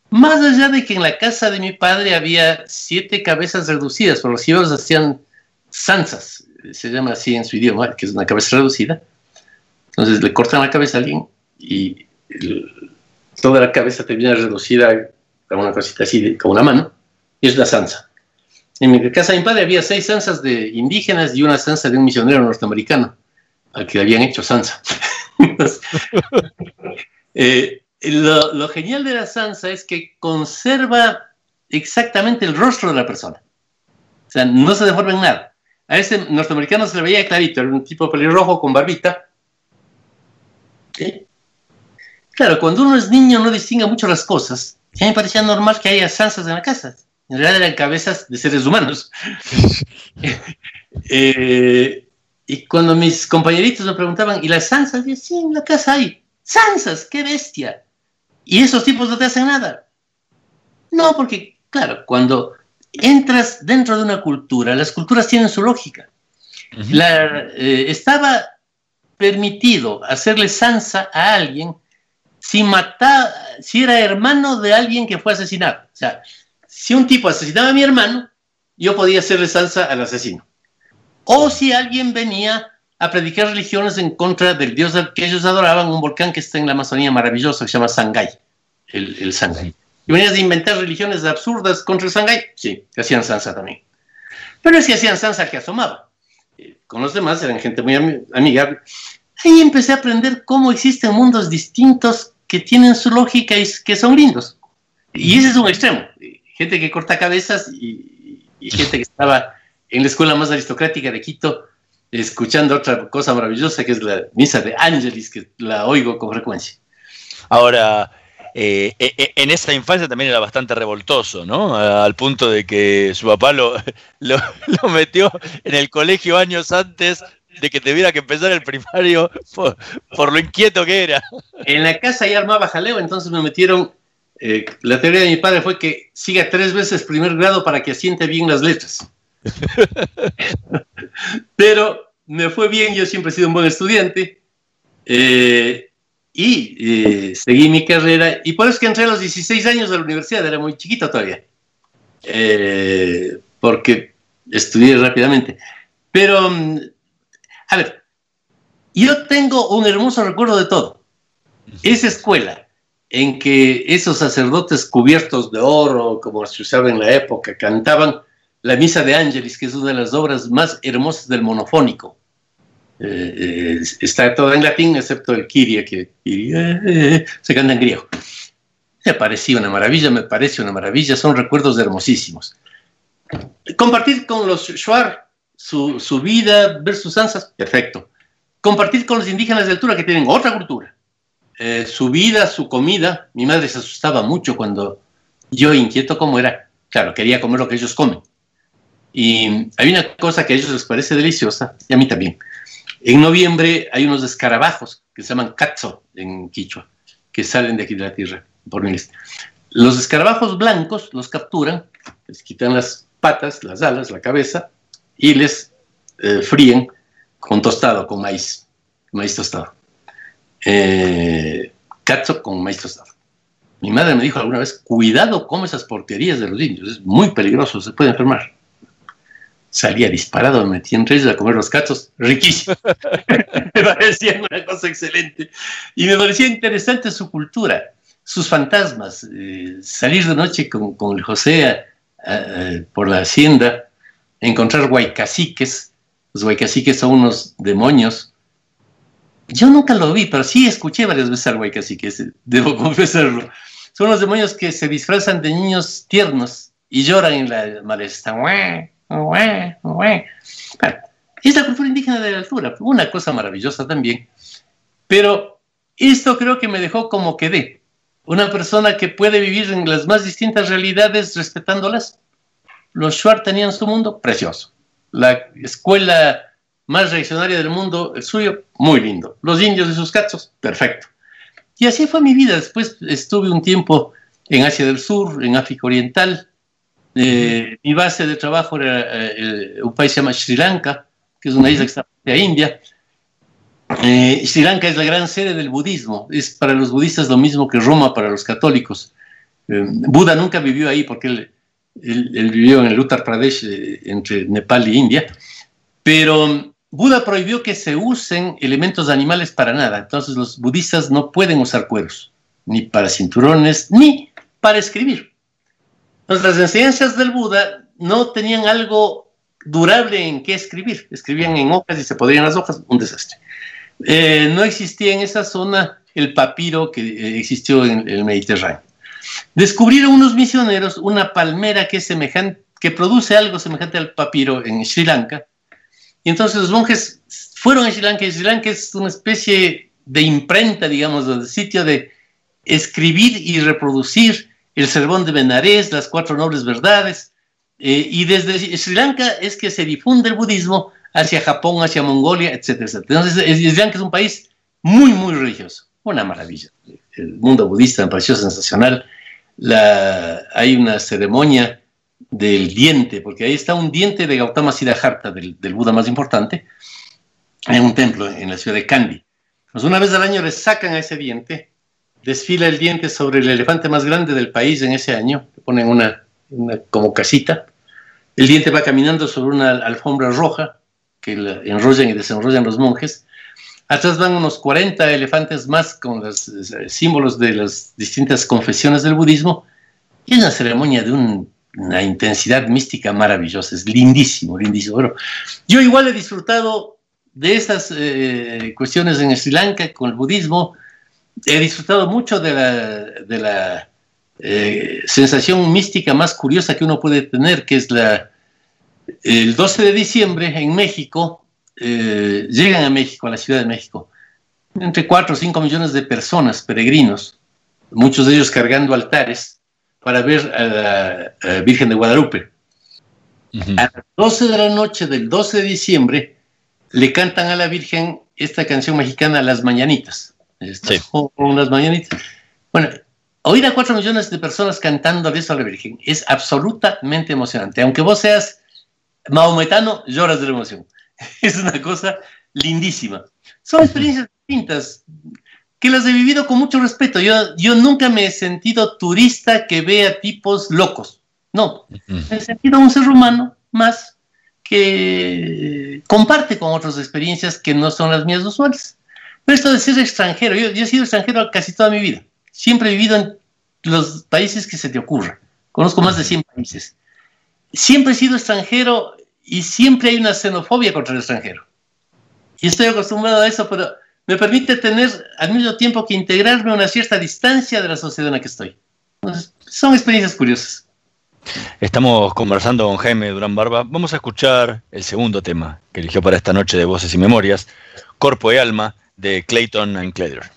Más allá de que en la casa de mi padre había siete cabezas reducidas, por los jíbaros hacían zanzas, se llama así en su idioma, que es una cabeza reducida. Entonces le cortan la cabeza a alguien y toda la cabeza termina reducida a una cosita así, como una mano, y es la zanza. En mi casa de mi padre había seis zanzas de indígenas y una zanza de un misionero norteamericano al que habían hecho zanza. (laughs) eh, lo, genial de la Sansa es que conserva exactamente el rostro de la persona. O sea, no se deforma en nada. A ese norteamericano se le veía clarito, era un tipo pelirrojo con barbita. Claro, cuando uno es niño no distingue mucho las cosas. A mí me parecía normal que haya Sansas en la casa. En realidad eran cabezas de seres humanos. (laughs) Eh, y cuando mis compañeritos me preguntaban, ¿y las Sansas? Yo, sí, en la casa hay. Sansas, qué bestia. Y esos tipos no te hacen nada. No, porque, claro, cuando entras dentro de una cultura, las culturas tienen su lógica. Eh, estaba permitido hacerle sansa a alguien si mataba, si era hermano de alguien que fue asesinado. O sea, si un tipo asesinaba a mi hermano, yo podía hacerle sansa al asesino. O si alguien venía a predicar religiones en contra del dios que ellos adoraban, un volcán que está en la Amazonía maravilloso, que se llama Sangay, el, el Sangay. Y venías de inventar religiones absurdas contra el Sangay, sí, que hacían sansa también. Pero si hacían sansa que asomaba. Eh, con los demás eran gente muy amigable. Ahí empecé a aprender cómo existen mundos distintos que tienen su lógica y que son lindos. Y ese es un extremo. Gente que corta cabezas y, y gente que estaba en la escuela más aristocrática de Quito escuchando otra cosa maravillosa que es la misa de Ángelis, que la oigo con frecuencia. Ahora, eh, eh, eh, en esa infancia también era bastante revoltoso, ¿no? Al punto de que su papá (laughs) lo, lo, metió en el colegio años antes de que tuviera que empezar el primario por, por, lo inquieto que era. En la casa ya armaba jaleo, entonces me metieron. la teoría de mi padre fue que siga tres veces primer grado para que asiente bien las letras. (laughs) Pero me fue bien, yo siempre he sido un buen estudiante. Eh, y eh, seguí mi carrera. Y por eso que entré a los 16 años a la universidad, era muy chiquito todavía, eh, porque estudié rápidamente. Pero, mm, a ver, yo tengo un hermoso recuerdo de todo. Esa escuela en que esos sacerdotes cubiertos de oro, como se usaba en la época, cantaban la Misa de Ángeles, que es una de las obras más hermosas del monofónico. Eh, está todo en latín, excepto el Kyrie, que eh, se canta en griego. Me parecía una maravilla, me parece una maravilla, son recuerdos hermosísimos. Compartir con los Shuar su, su vida, ver sus ansas, perfecto. Compartir con los indígenas de altura que tienen otra cultura. Eh, su vida, su comida. Mi madre se asustaba mucho cuando yo, inquieto como era, claro, quería comer lo que ellos comen. Y hay una cosa que a ellos les parece deliciosa, y a mí también. En noviembre hay unos escarabajos que se llaman katzo en Quichua, que salen de aquí de la tierra, por Los escarabajos blancos los capturan, les quitan las patas, las alas, la cabeza, y les eh, fríen con tostado, con maíz, maíz tostado. Eh, con maíz tostado. Mi madre me dijo alguna vez, cuidado con esas porquerías de los indios, es muy peligroso, se puede enfermar salía disparado, me metí entre ellos a comer los catos, riquísimo. (laughs) me parecía una cosa excelente. Y me parecía interesante su cultura, sus fantasmas, eh, salir de noche con, con el José por la hacienda, encontrar guaycaciques, los guaycaciques son unos demonios. Yo nunca lo vi, pero sí escuché varias veces al guaycacique, debo confesarlo. Son los demonios que se disfrazan de niños tiernos y lloran en la malesta es la cultura indígena de la altura, una cosa maravillosa también. Pero esto creo que me dejó como quedé. Una persona que puede vivir en las más distintas realidades respetándolas. Los Shuar tenían su mundo precioso. La escuela más reaccionaria del mundo, el suyo, muy lindo. Los indios y sus cachos, perfecto. Y así fue mi vida. Después estuve un tiempo en Asia del Sur, en África Oriental, eh, mi base de trabajo era eh, un país que se llama Sri Lanka, que es una isla que está a India. Eh, Sri Lanka es la gran sede del budismo. Es para los budistas lo mismo que Roma para los católicos. Buda nunca vivió ahí porque él, él, vivió en el Uttar Pradesh entre Nepal y India. Pero Buda prohibió que se usen elementos animales para nada. Entonces los budistas no pueden usar cueros, ni para cinturones, ni para escribir. Entonces, las enseñanzas del Buda no tenían algo durable en qué escribir. Escribían en hojas y se podrían las hojas, un desastre. Eh, no existía en esa zona el papiro que eh, existió en el Mediterráneo. Descubrieron unos misioneros una palmera que es semejante, que produce algo semejante al papiro en Sri Lanka. Y entonces los monjes fueron a Sri Lanka y Sri Lanka es una especie de imprenta, digamos, de sitio de escribir y reproducir el sermón de Benarés, las cuatro nobles verdades, eh, y desde Sri Lanka es que se difunde el budismo hacia Japón, hacia Mongolia, etcétera. Entonces, Sri Lanka es un país muy, muy religioso, una maravilla. El mundo budista me pareció sensacional. Hay una ceremonia del diente, porque ahí está un diente de Gautama Siddhartha, del, Buda más importante, en un templo en la ciudad de Kandy. Pues una vez al año le sacan a ese diente desfila el diente sobre el elefante más grande del país en ese año, ponen una, como casita, el diente va caminando sobre una alfombra roja que enrollan y desenrollan los monjes, atrás van unos 40 elefantes más con los eh, símbolos de las distintas confesiones del budismo, y es una ceremonia de una intensidad mística maravillosa, es lindísimo, lindísimo. yo igual he disfrutado de esas eh, cuestiones en Sri Lanka con el budismo, he disfrutado mucho de la, eh, sensación mística más curiosa que uno puede tener, que es la, el 12 de diciembre en México, eh, llegan a México, a la Ciudad de México, entre 4 o 5 millones de personas, peregrinos, muchos de ellos cargando altares, para ver a la Virgen de Guadalupe. A las 12 de la noche del 12 de diciembre le cantan a la Virgen esta canción mexicana, Las Mañanitas. Estas unas mañanitas. Bueno, oír a 4 millones de personas cantando eso a la Virgen es absolutamente emocionante. Aunque vos seas maometano, lloras de la emoción. (laughs) Es una cosa lindísima. Son experiencias distintas que las he vivido con mucho respeto. Yo, yo nunca me he sentido turista que ve a tipos locos. No, me he sentido un ser humano más que comparte con otras experiencias que no son las mías usuales. Pero esto de ser extranjero, yo, he sido extranjero casi toda mi vida. Siempre he vivido en los países que se te ocurra. Conozco más de 100 países. Siempre he sido extranjero y siempre hay una xenofobia contra el extranjero. Y estoy acostumbrado a eso, pero me permite tener al mismo tiempo que integrarme a una cierta distancia de la sociedad en la que estoy. son experiencias curiosas. Estamos conversando con Jaime Durán Barba. Vamos a escuchar el segundo tema que eligió para esta noche de Voces y Memorias, Corpo y Alma, de Clayton and Clayder.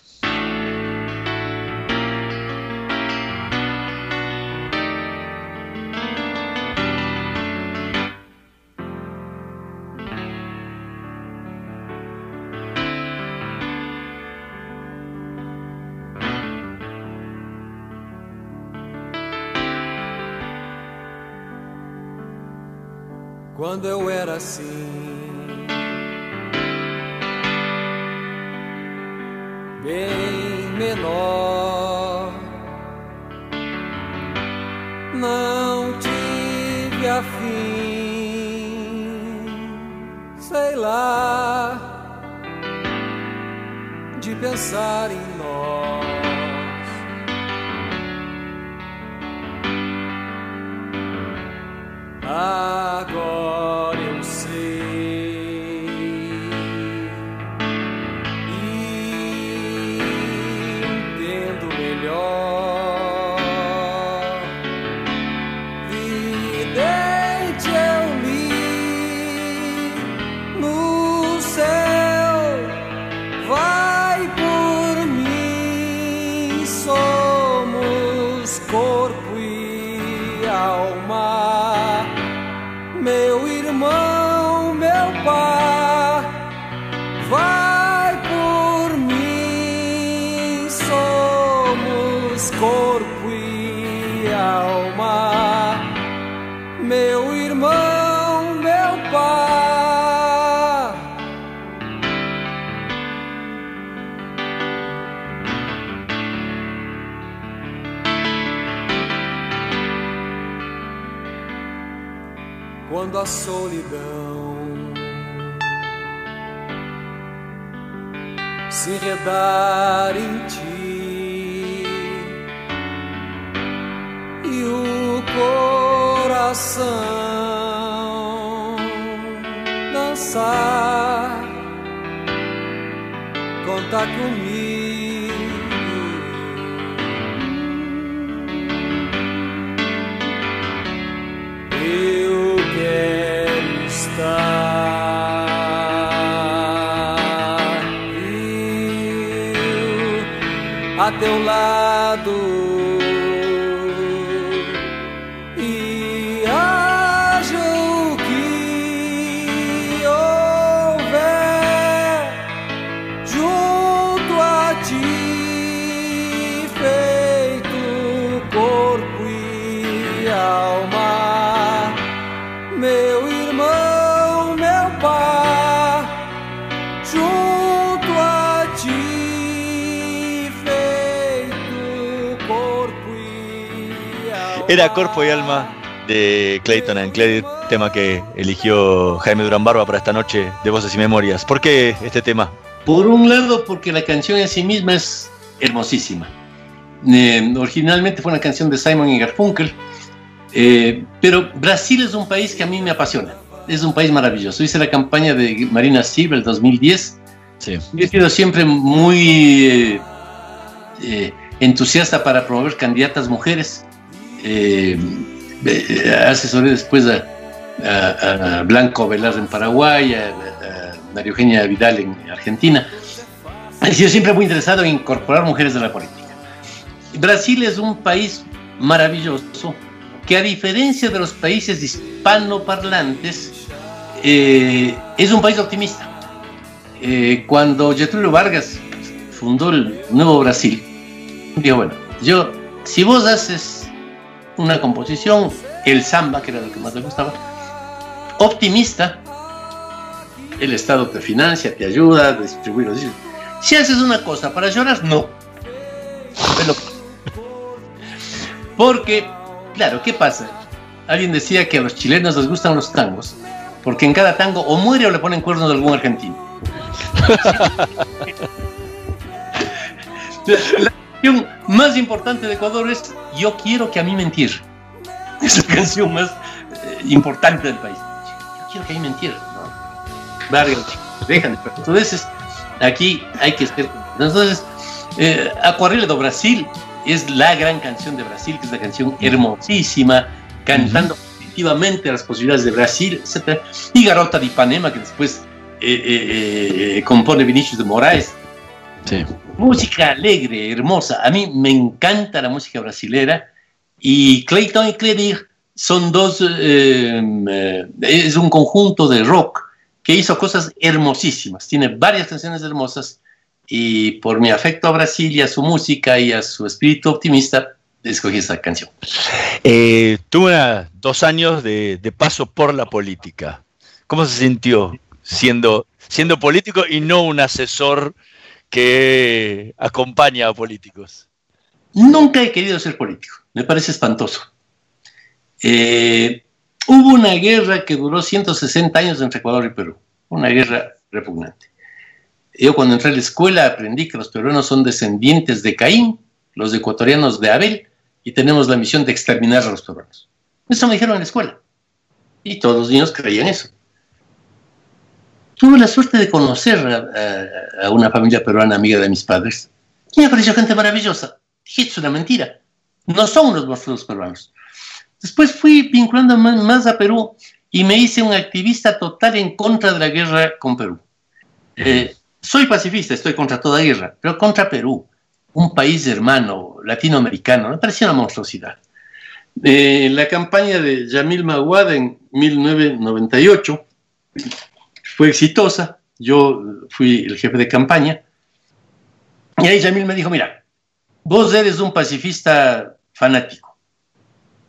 quando eu era assim. Bem menor, não tive afim, sei lá, de pensar em nós. Agora A solidão. Se enredar em ti. E o coração dançar, conta comigo. Teu lado Era Corpo y Alma de Clayton and Clayder, tema que eligió Jaime Durán Barba para esta noche de Voces y Memorias. ¿Por qué este tema? Por un lado, porque la canción en sí misma es hermosísima. Eh, originalmente fue una canción de Simon y Garfunkel, eh, pero Brasil es un país que a mí me apasiona. Es un país maravilloso. Hice la campaña de Marina Silva el 2010. Sí. Yo he sido siempre muy eh, eh, entusiasta para promover candidatas mujeres. Eh, eh, asesoré después a a, a Blanco Velar en Paraguay, a, a María Eugenia Vidal en Argentina. He sido siempre muy interesado en incorporar mujeres de la política. Brasil es un país maravilloso que a diferencia de los países hispanoparlantes, eh, es un país optimista. Eh, cuando Getúlio Vargas fundó el Nuevo Brasil, dijo, bueno, yo, si vos haces una composición, el samba, que era lo que más le gustaba, optimista, el Estado te financia, te ayuda a distribuir los discos. Si haces una cosa para llorar, no. Pero- Porque, claro, ¿qué pasa? Alguien decía que a los chilenos les gustan los tangos, porque en cada tango o muere o le ponen cuernos a algún argentino. (laughs) La canción más importante de Ecuador es Yo quiero que a mí mentir. (laughs) Es la canción más eh, importante del país. Yo quiero que a mí mentir. ¿no? Vargas, dejan. Entonces, aquí hay que ser. Entonces, eh, Acuarela do Brasil es la gran canción de Brasil, que es la canción hermosísima, cantando positivamente las posibilidades de Brasil, etc. Y Garota de Ipanema, que después eh, eh, compone Vinicius de Moraes. Sí. Música alegre, hermosa. A mí me encanta la música brasilera. Y Clayton y Cledir son dos, eh, eh, es un conjunto de rock que hizo cosas hermosísimas. Tiene varias canciones hermosas y por mi afecto a Brasil y a su música y a su espíritu optimista, escogí esta canción. Eh, tuve una- dos años de, de paso por la política. ¿Cómo se sintió siendo, siendo político y no un asesor que acompaña a políticos? Nunca he querido ser político, me parece espantoso. Eh, hubo una guerra que duró 160 años entre Ecuador y Perú, una guerra repugnante. Yo cuando entré a la escuela aprendí que los peruanos son descendientes de Caín, los ecuatorianos de Abel, y tenemos la misión de exterminar a los peruanos. Eso me dijeron en la escuela. Y todos los niños creían eso. Tuve la suerte de conocer a, a- a una familia peruana amiga de mis padres. Y me pareció gente maravillosa. Dije, es una mentira. No son los monstruos peruanos. Después fui vinculando más, más a Perú y me hice un activista total en contra de la guerra con Perú. Eh, soy pacifista, estoy contra toda guerra, pero contra Perú, un país hermano latinoamericano, me parecía una monstruosidad. Eh, la campaña de Yamil Maguad en 1998 fue exitosa, yo fui el jefe de campaña, y ahí Yamil me dijo, mira, vos eres un pacifista fanático,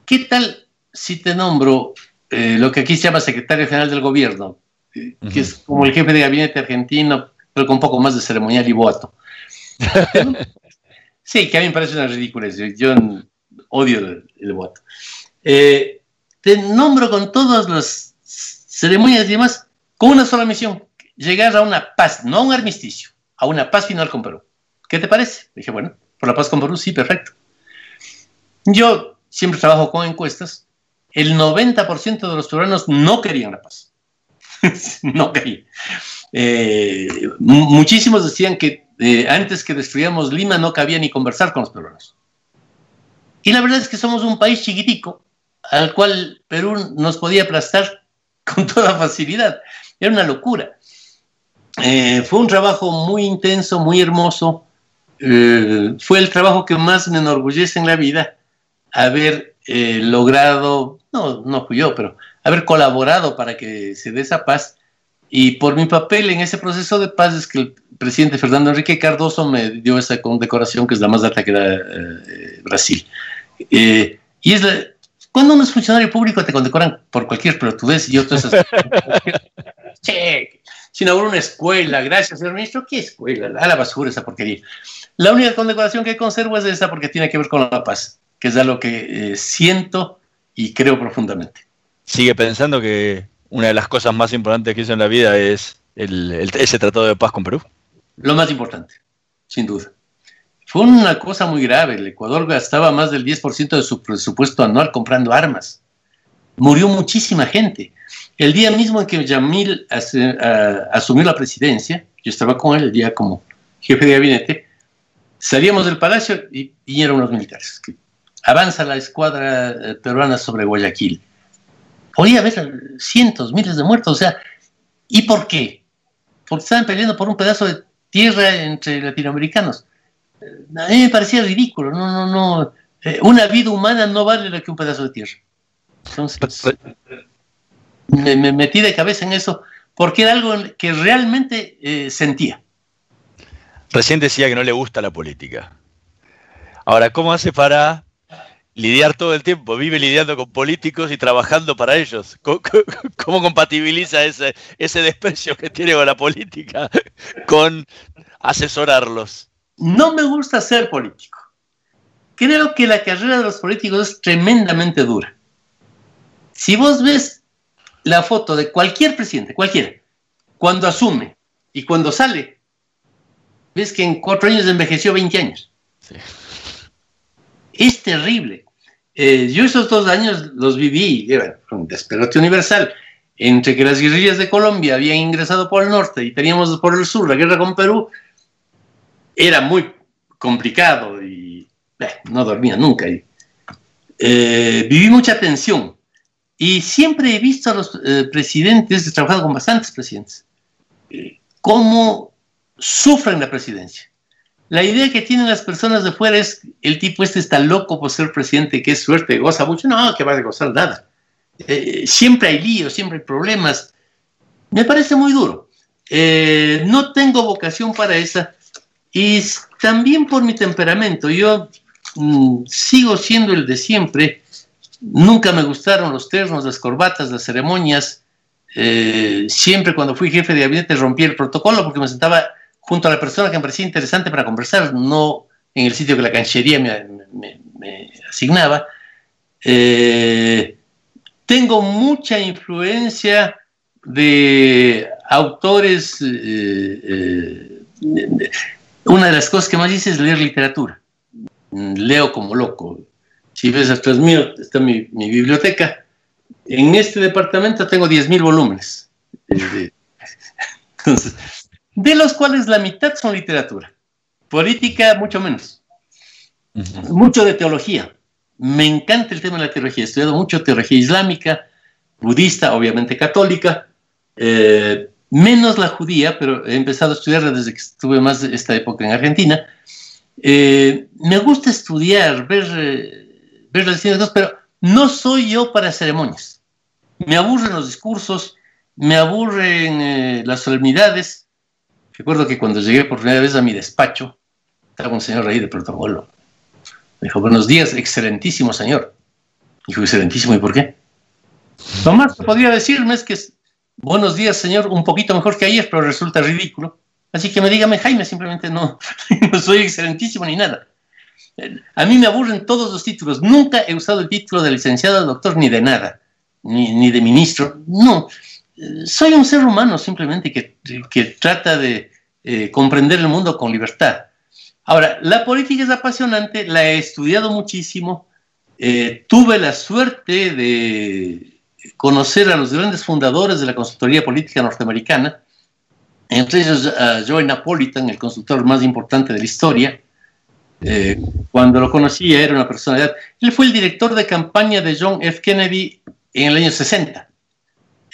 ¿qué tal si te nombro eh, lo que aquí se llama secretario general del gobierno, eh, que es como el jefe de gabinete argentino, pero con un poco más de ceremonial y voto? (laughs) sí, que a mí me parece una ridiculez, yo, odio el, el voto. Eh, te nombro con todas las ceremonias y demás, con una sola misión, llegar a una paz, no a un armisticio, a una paz final con Perú. ¿Qué te parece? Dije, bueno, por la paz con Perú, sí, perfecto. Yo siempre trabajo con encuestas. El 90% de los peruanos no querían la paz. (laughs) no querían. Eh, mu- muchísimos decían que eh, antes que destruyamos Lima no cabía ni conversar con los peruanos. Y la verdad es que somos un país chiquitico al cual Perú nos podía aplastar (laughs) con toda facilidad. Era una locura. Eh, fue un trabajo muy intenso, muy hermoso. Eh, fue el trabajo que más me enorgullece en la vida, haber eh, logrado, no, no fui yo, pero haber colaborado para que se dé esa paz. Y por mi papel en ese proceso de paz es que el presidente Fernando Enrique Cardoso me dio esa condecoración, que es la más alta que da Brasil. Y es la- cuando uno es funcionario público te condecoran por cualquier pelotudez y (laughs) Che, si inauguró una escuela, gracias, señor ministro. ¿Qué escuela? A la basura esa porquería. La única condecoración que conservo es esa porque tiene que ver con la paz, que es algo que eh, siento y creo profundamente. Sigue pensando que una de las cosas más importantes que hizo en la vida es el- el- ese tratado de paz con Perú. Lo más importante, sin duda. Fue una cosa muy grave. El Ecuador gastaba más del 10% de su presupuesto anual comprando armas. Murió muchísima gente. El día mismo en que Yamil asumió la presidencia, yo estaba con él el día como jefe de gabinete, salíamos del palacio y vinieron los militares. Avanza la escuadra eh, peruana sobre Guayaquil. podía haber cientos, miles de muertos. O sea, ¿y por qué? Porque estaban peleando por un pedazo de tierra entre latinoamericanos. A mí me parecía ridículo. No, no, no. Eh, una vida humana no vale lo que un pedazo de tierra. Entonces, me, me metí de cabeza en eso porque era algo que realmente eh, sentía. Recién decía que no le gusta la política. Ahora, ¿cómo hace para lidiar todo el tiempo? Vive lidiando con políticos y trabajando para ellos. (laughs) ¿Cómo, cómo compatibiliza ese, ese desprecio que tiene con la política con asesorarlos? No me gusta ser político. Creo que la carrera de los políticos es tremendamente dura. Si vos ves la foto de cualquier presidente, cualquiera, cuando asume y cuando sale, ves que en cuatro años envejeció 20 años. Sí. Es terrible. Eh, yo esos dos años los viví, era un despelote universal. Entre que las guerrillas de Colombia habían ingresado por el norte y teníamos por el sur la guerra con Perú, era muy complicado y eh, no dormía nunca. Y, eh, viví mucha tensión y siempre he visto a los eh, presidentes, he trabajado con bastantes presidentes, cómo sufren la presidencia. La idea que tienen las personas de fuera es, el tipo este está loco por ser presidente, qué suerte, goza mucho. No, que va a gozar nada. Eh, siempre hay líos, siempre hay problemas. Me parece muy duro. Eh, no tengo vocación para esa. Y también por mi temperamento. Yo mm, sigo siendo el de siempre. Nunca me gustaron los ternos, las corbatas, las ceremonias. Eh, siempre cuando fui jefe de gabinete rompí el protocolo porque me sentaba junto a la persona que me parecía interesante para conversar, no en el sitio que la canchería me, asignaba. Eh, tengo mucha influencia de autores. Eh, una de las cosas que más hice es leer literatura. Leo como loco. Si ves atrás mío, está mi, mi biblioteca. En este departamento tengo 10.000 volúmenes. Entonces, de los cuales la mitad son literatura. Política, mucho menos. Uh -huh. Mucho de teología. Me encanta el tema de la teología. He estudiado mucho teología islámica, budista, obviamente católica, eh, menos la judía, pero he empezado a estudiarla desde que estuve más esta época en Argentina. Eh, me gusta estudiar, ver, eh, pero no soy yo para ceremonias. Me aburren los discursos, me aburren eh, las solemnidades. Recuerdo que cuando llegué por primera vez a mi despacho, estaba un señor ahí de protocolo. Me dijo, buenos días, excelentísimo señor. Dijo, excelentísimo, ¿y por qué? Lo más que podría decirme es que buenos días, señor, un poquito mejor que ayer, pero resulta ridículo. Así que me dígame, Jaime, simplemente no, (laughs) no soy excelentísimo ni nada. A mí me aburren todos los títulos. Nunca he usado el título de licenciado, doctor, ni de nada, ni, ni de ministro. No, soy un ser humano simplemente que, que trata de eh, comprender el mundo con libertad. Ahora, la política es apasionante, la he estudiado muchísimo, eh, tuve la suerte de conocer a los grandes fundadores de la consultoría política norteamericana, entre ellos a Joe Napolitan, el consultor más importante de la historia. Eh, cuando lo conocí era una personalidad. Él fue el director de campaña de John F. Kennedy en el año 60.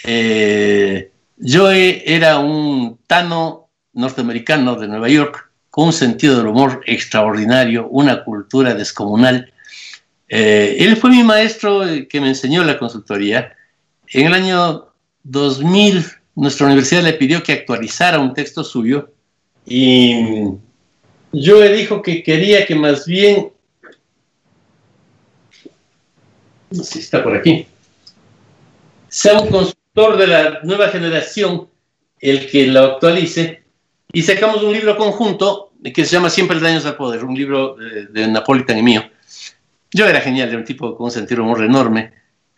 Eh, Joe era un tano norteamericano de Nueva York con un sentido del humor extraordinario, una cultura descomunal. Eh, él fue mi maestro que me enseñó la consultoría. En el año 2000, nuestra universidad le pidió que actualizara un texto suyo y yo le dijo que quería que más bien, no sé si está por aquí, sea un consultor de la nueva generación el que lo actualice y sacamos un libro conjunto que se llama Siempre el daño al poder, un libro de, de Napolitan y mío. Yo era genial, era un tipo con un sentido humor enorme.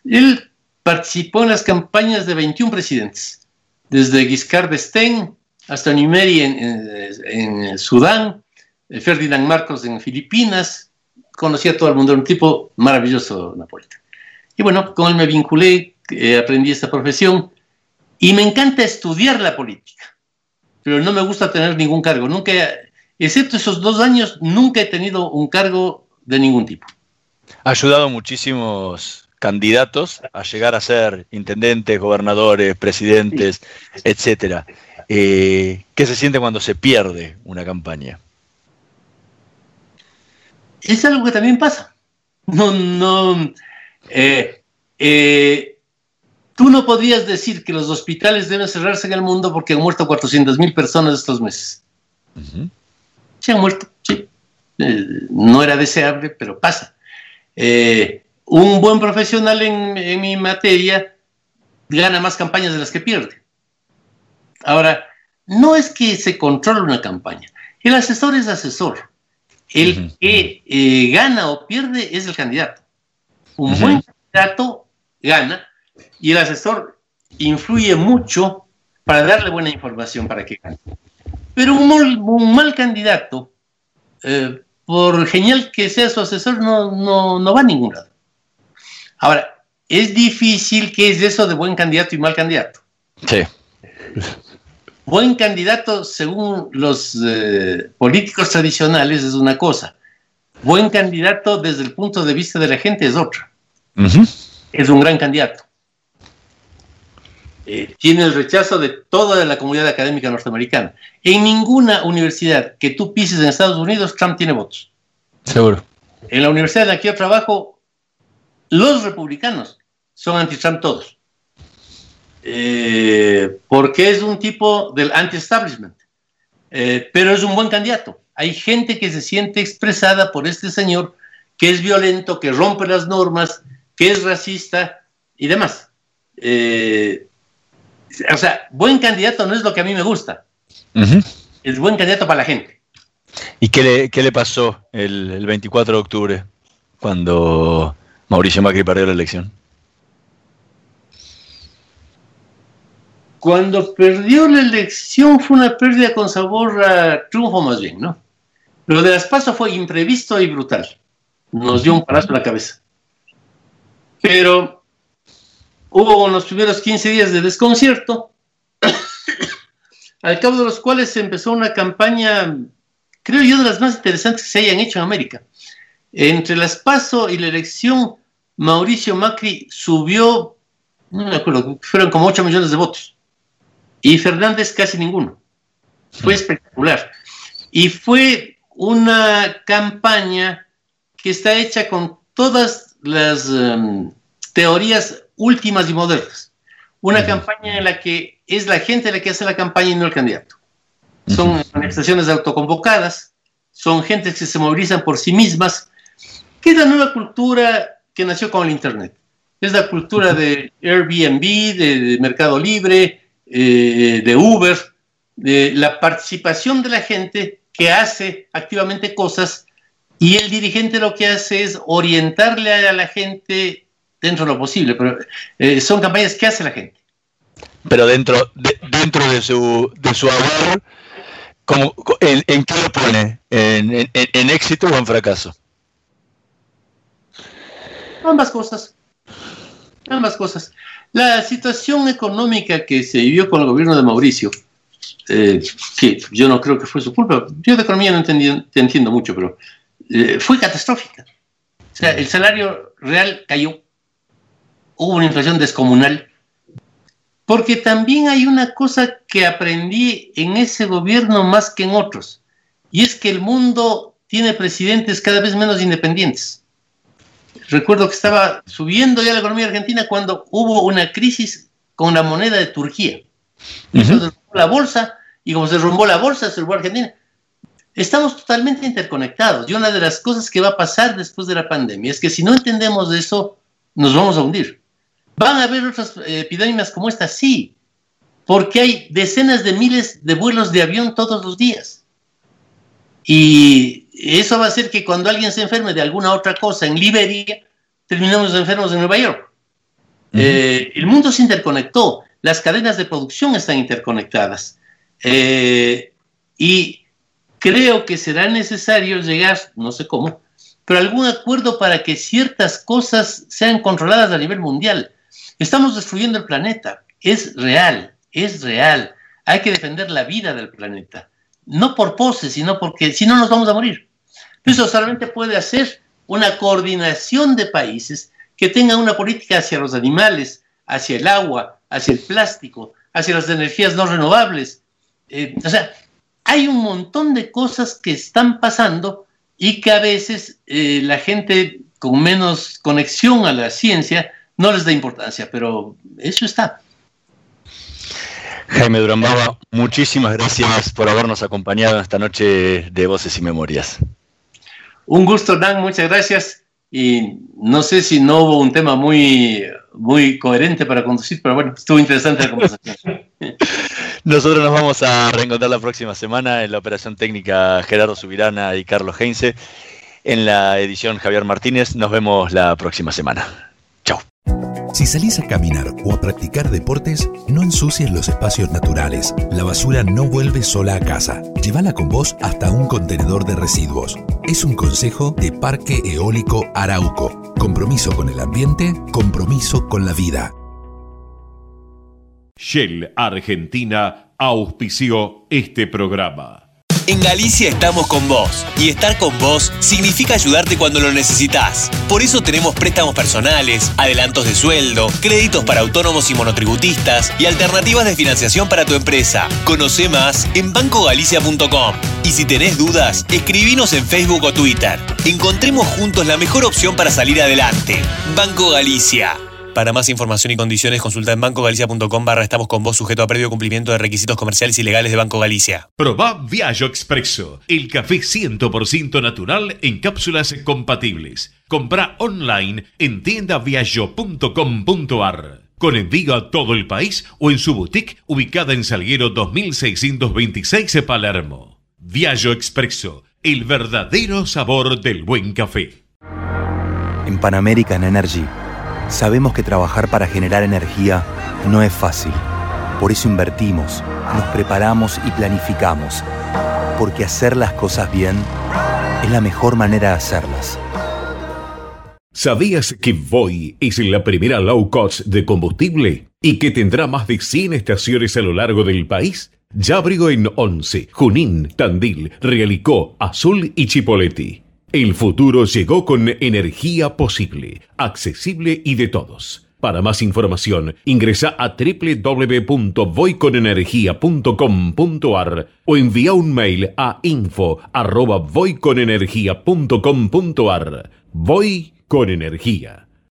Él participó en las campañas de 21 presidentes, desde Giscard d'Estaing hasta en, en, Sudán, Ferdinand Marcos en Filipinas, conocía a todo el mundo, era un tipo maravilloso, Napolitan. Y bueno, con él me vinculé, eh, aprendí esta profesión y me encanta estudiar la política, pero no me gusta tener ningún cargo, nunca, excepto esos dos años, nunca he tenido un cargo de ningún tipo. Ha ayudado muchísimos candidatos a llegar a ser intendentes, gobernadores, presidentes, etcétera. Eh, ¿Qué se siente cuando se pierde una campaña? Es algo que también pasa. No, no. eh, eh, tú no podías decir que los hospitales deben cerrarse en el mundo porque han muerto 400 mil personas estos meses. Se han muerto, sí. Eh, no era deseable, pero pasa. Un buen profesional en, en mi materia gana más campañas de las que pierde. Ahora, no es que se controle una campaña. El asesor es asesor. El que eh, gana o pierde es el candidato. Un buen candidato gana y el asesor influye mucho para darle buena información para que gane. Pero un mal, un mal candidato, eh, por genial que sea su asesor, no, no, no va a ningún lado. Ahora, es difícil que es eso de buen candidato y mal candidato. Sí. (laughs) Buen candidato, según los eh, políticos tradicionales, es una cosa. Buen candidato desde el punto de vista de la gente es otra. Es un gran candidato. Eh, tiene el rechazo de toda la comunidad académica norteamericana. En ninguna universidad que tú pises en Estados Unidos, Trump tiene votos. Seguro. En la universidad en la que yo trabajo, los republicanos son anti-Trump todos. Eh, porque es un tipo del anti-establishment. Eh, pero es un buen candidato. Hay gente que se siente expresada por este señor que es violento, que rompe las normas, que es racista y demás. Eh, o sea, buen candidato no es lo que a mí me gusta. Es buen candidato para la gente. ¿Y qué le, qué le pasó el, el 24 de octubre cuando Mauricio Macri perdió la elección? Cuando perdió la elección fue una pérdida con sabor a triunfo más bien, ¿no? Lo de las pasos fue imprevisto y brutal. Nos dio un palazo en la cabeza. Pero hubo unos primeros 15 días de desconcierto, (coughs) al cabo de los cuales se empezó una campaña, creo yo, de las más interesantes que se hayan hecho en América. Entre las PASO y la elección, Mauricio Macri subió, no me acuerdo, fueron como 8 millones de votos. Y Fernández casi ninguno. Fue espectacular. Y fue una campaña que está hecha con todas las um, teorías últimas y modernas. Una campaña en la que es la gente la que hace la campaña y no el candidato. Son manifestaciones autoconvocadas, son gentes que se movilizan por sí mismas, que es la nueva cultura que nació con el Internet. Es la cultura de Airbnb, de, de Mercado Libre, eh, de Uber, de la participación de la gente que hace activamente cosas y el dirigente lo que hace es orientarle a la gente dentro de lo posible, pero eh, son campañas que hace la gente. Pero dentro de, dentro de su de su haber, ¿cómo- en, en qué lo pone? ¿En, en- en éxito o en fracaso? Ambas cosas. Ambas cosas. La situación económica que se vivió con el gobierno de Mauricio, eh, que yo no creo que fue su culpa, yo de economía no te entiendo mucho, pero eh, fue catastrófica. O sea, el salario real cayó, hubo una inflación descomunal, porque también hay una cosa que aprendí en ese gobierno más que en otros, y es que el mundo tiene presidentes cada vez menos independientes. Recuerdo que estaba subiendo ya la economía argentina cuando hubo una crisis con la moneda de Turquía. Y se derrumbó la bolsa, y como se derrumbó la bolsa, se derrumbó Argentina. Estamos totalmente interconectados. Y una de las cosas que va a pasar después de la pandemia es que si no entendemos eso, nos vamos a hundir. ¿Van a haber otras eh, epidemias como esta? Sí, porque hay decenas de miles de vuelos de avión todos los días. Y eso va a hacer que cuando alguien se enferme de alguna otra cosa en Liberia, terminamos enfermos en Nueva York. Eh, el mundo se interconectó, las cadenas de producción están interconectadas. Eh, y creo que será necesario llegar, no sé cómo, pero algún acuerdo para que ciertas cosas sean controladas a nivel mundial. Estamos destruyendo el planeta, es real, es real. Hay que defender la vida del planeta, no por pose, sino porque si no nos vamos a morir. Eso solamente puede hacer una coordinación de países que tenga una política hacia los animales, hacia el agua, hacia el plástico, hacia las energías no renovables. Eh, o sea, hay un montón de cosas que están pasando y que a veces eh, la gente con menos conexión a la ciencia no les da importancia, pero eso está. Jaime Durambaba, muchísimas gracias por habernos acompañado esta noche de Voces y Memorias. Un gusto, Dan, muchas gracias. Y no sé si no hubo un tema muy, muy coherente para conducir, pero bueno, estuvo interesante la conversación. (laughs) Nosotros nos vamos a reencontrar la próxima semana en la operación técnica Gerardo Subirana y Carlos Heinze. En la edición Javier Martínez. Nos vemos la próxima semana. Si salís a caminar o a practicar deportes, no ensucies los espacios naturales. La basura no vuelve sola a casa. Llévala con vos hasta un contenedor de residuos. Es un consejo de Parque Eólico Arauco. Compromiso con el ambiente, compromiso con la vida. Shell Argentina auspició este programa. En Galicia estamos con vos y estar con vos significa ayudarte cuando lo necesitas. Por eso tenemos préstamos personales, adelantos de sueldo, créditos para autónomos y monotributistas y alternativas de financiación para tu empresa. Conoce más en bancogalicia.com. Y si tenés dudas, escribinos en Facebook o Twitter. Encontremos juntos la mejor opción para salir adelante. Banco Galicia. Para más información y condiciones, consulta en bancogalicia.com barra estamos con vos sujeto a previo cumplimiento de requisitos comerciales y legales de Banco Galicia. Probá Viaggio Expresso, el café 100% natural en cápsulas compatibles. Comprá online en tiendaviaggio.com.ar. Con envío a todo el país o en su boutique ubicada en Salguero 2626 Palermo. Viaggio Expresso, el verdadero sabor del buen café. En Pan American Energy sabemos que trabajar para generar energía no es fácil. Por eso invertimos, nos preparamos y planificamos. Porque hacer las cosas bien es la mejor manera de hacerlas. ¿Sabías que Voy es la primera low cost de combustible y que tendrá más de 100 estaciones a lo largo del país? Ya abrigo en Once, Junín, Tandil, Realicó, Azul y Chipoleti. El futuro llegó con energía posible, accesible y de todos. Para más información, ingresa a www.voyconenergia.com.ar o envía un mail a info.voyconenergia.com.ar. Voy con energía.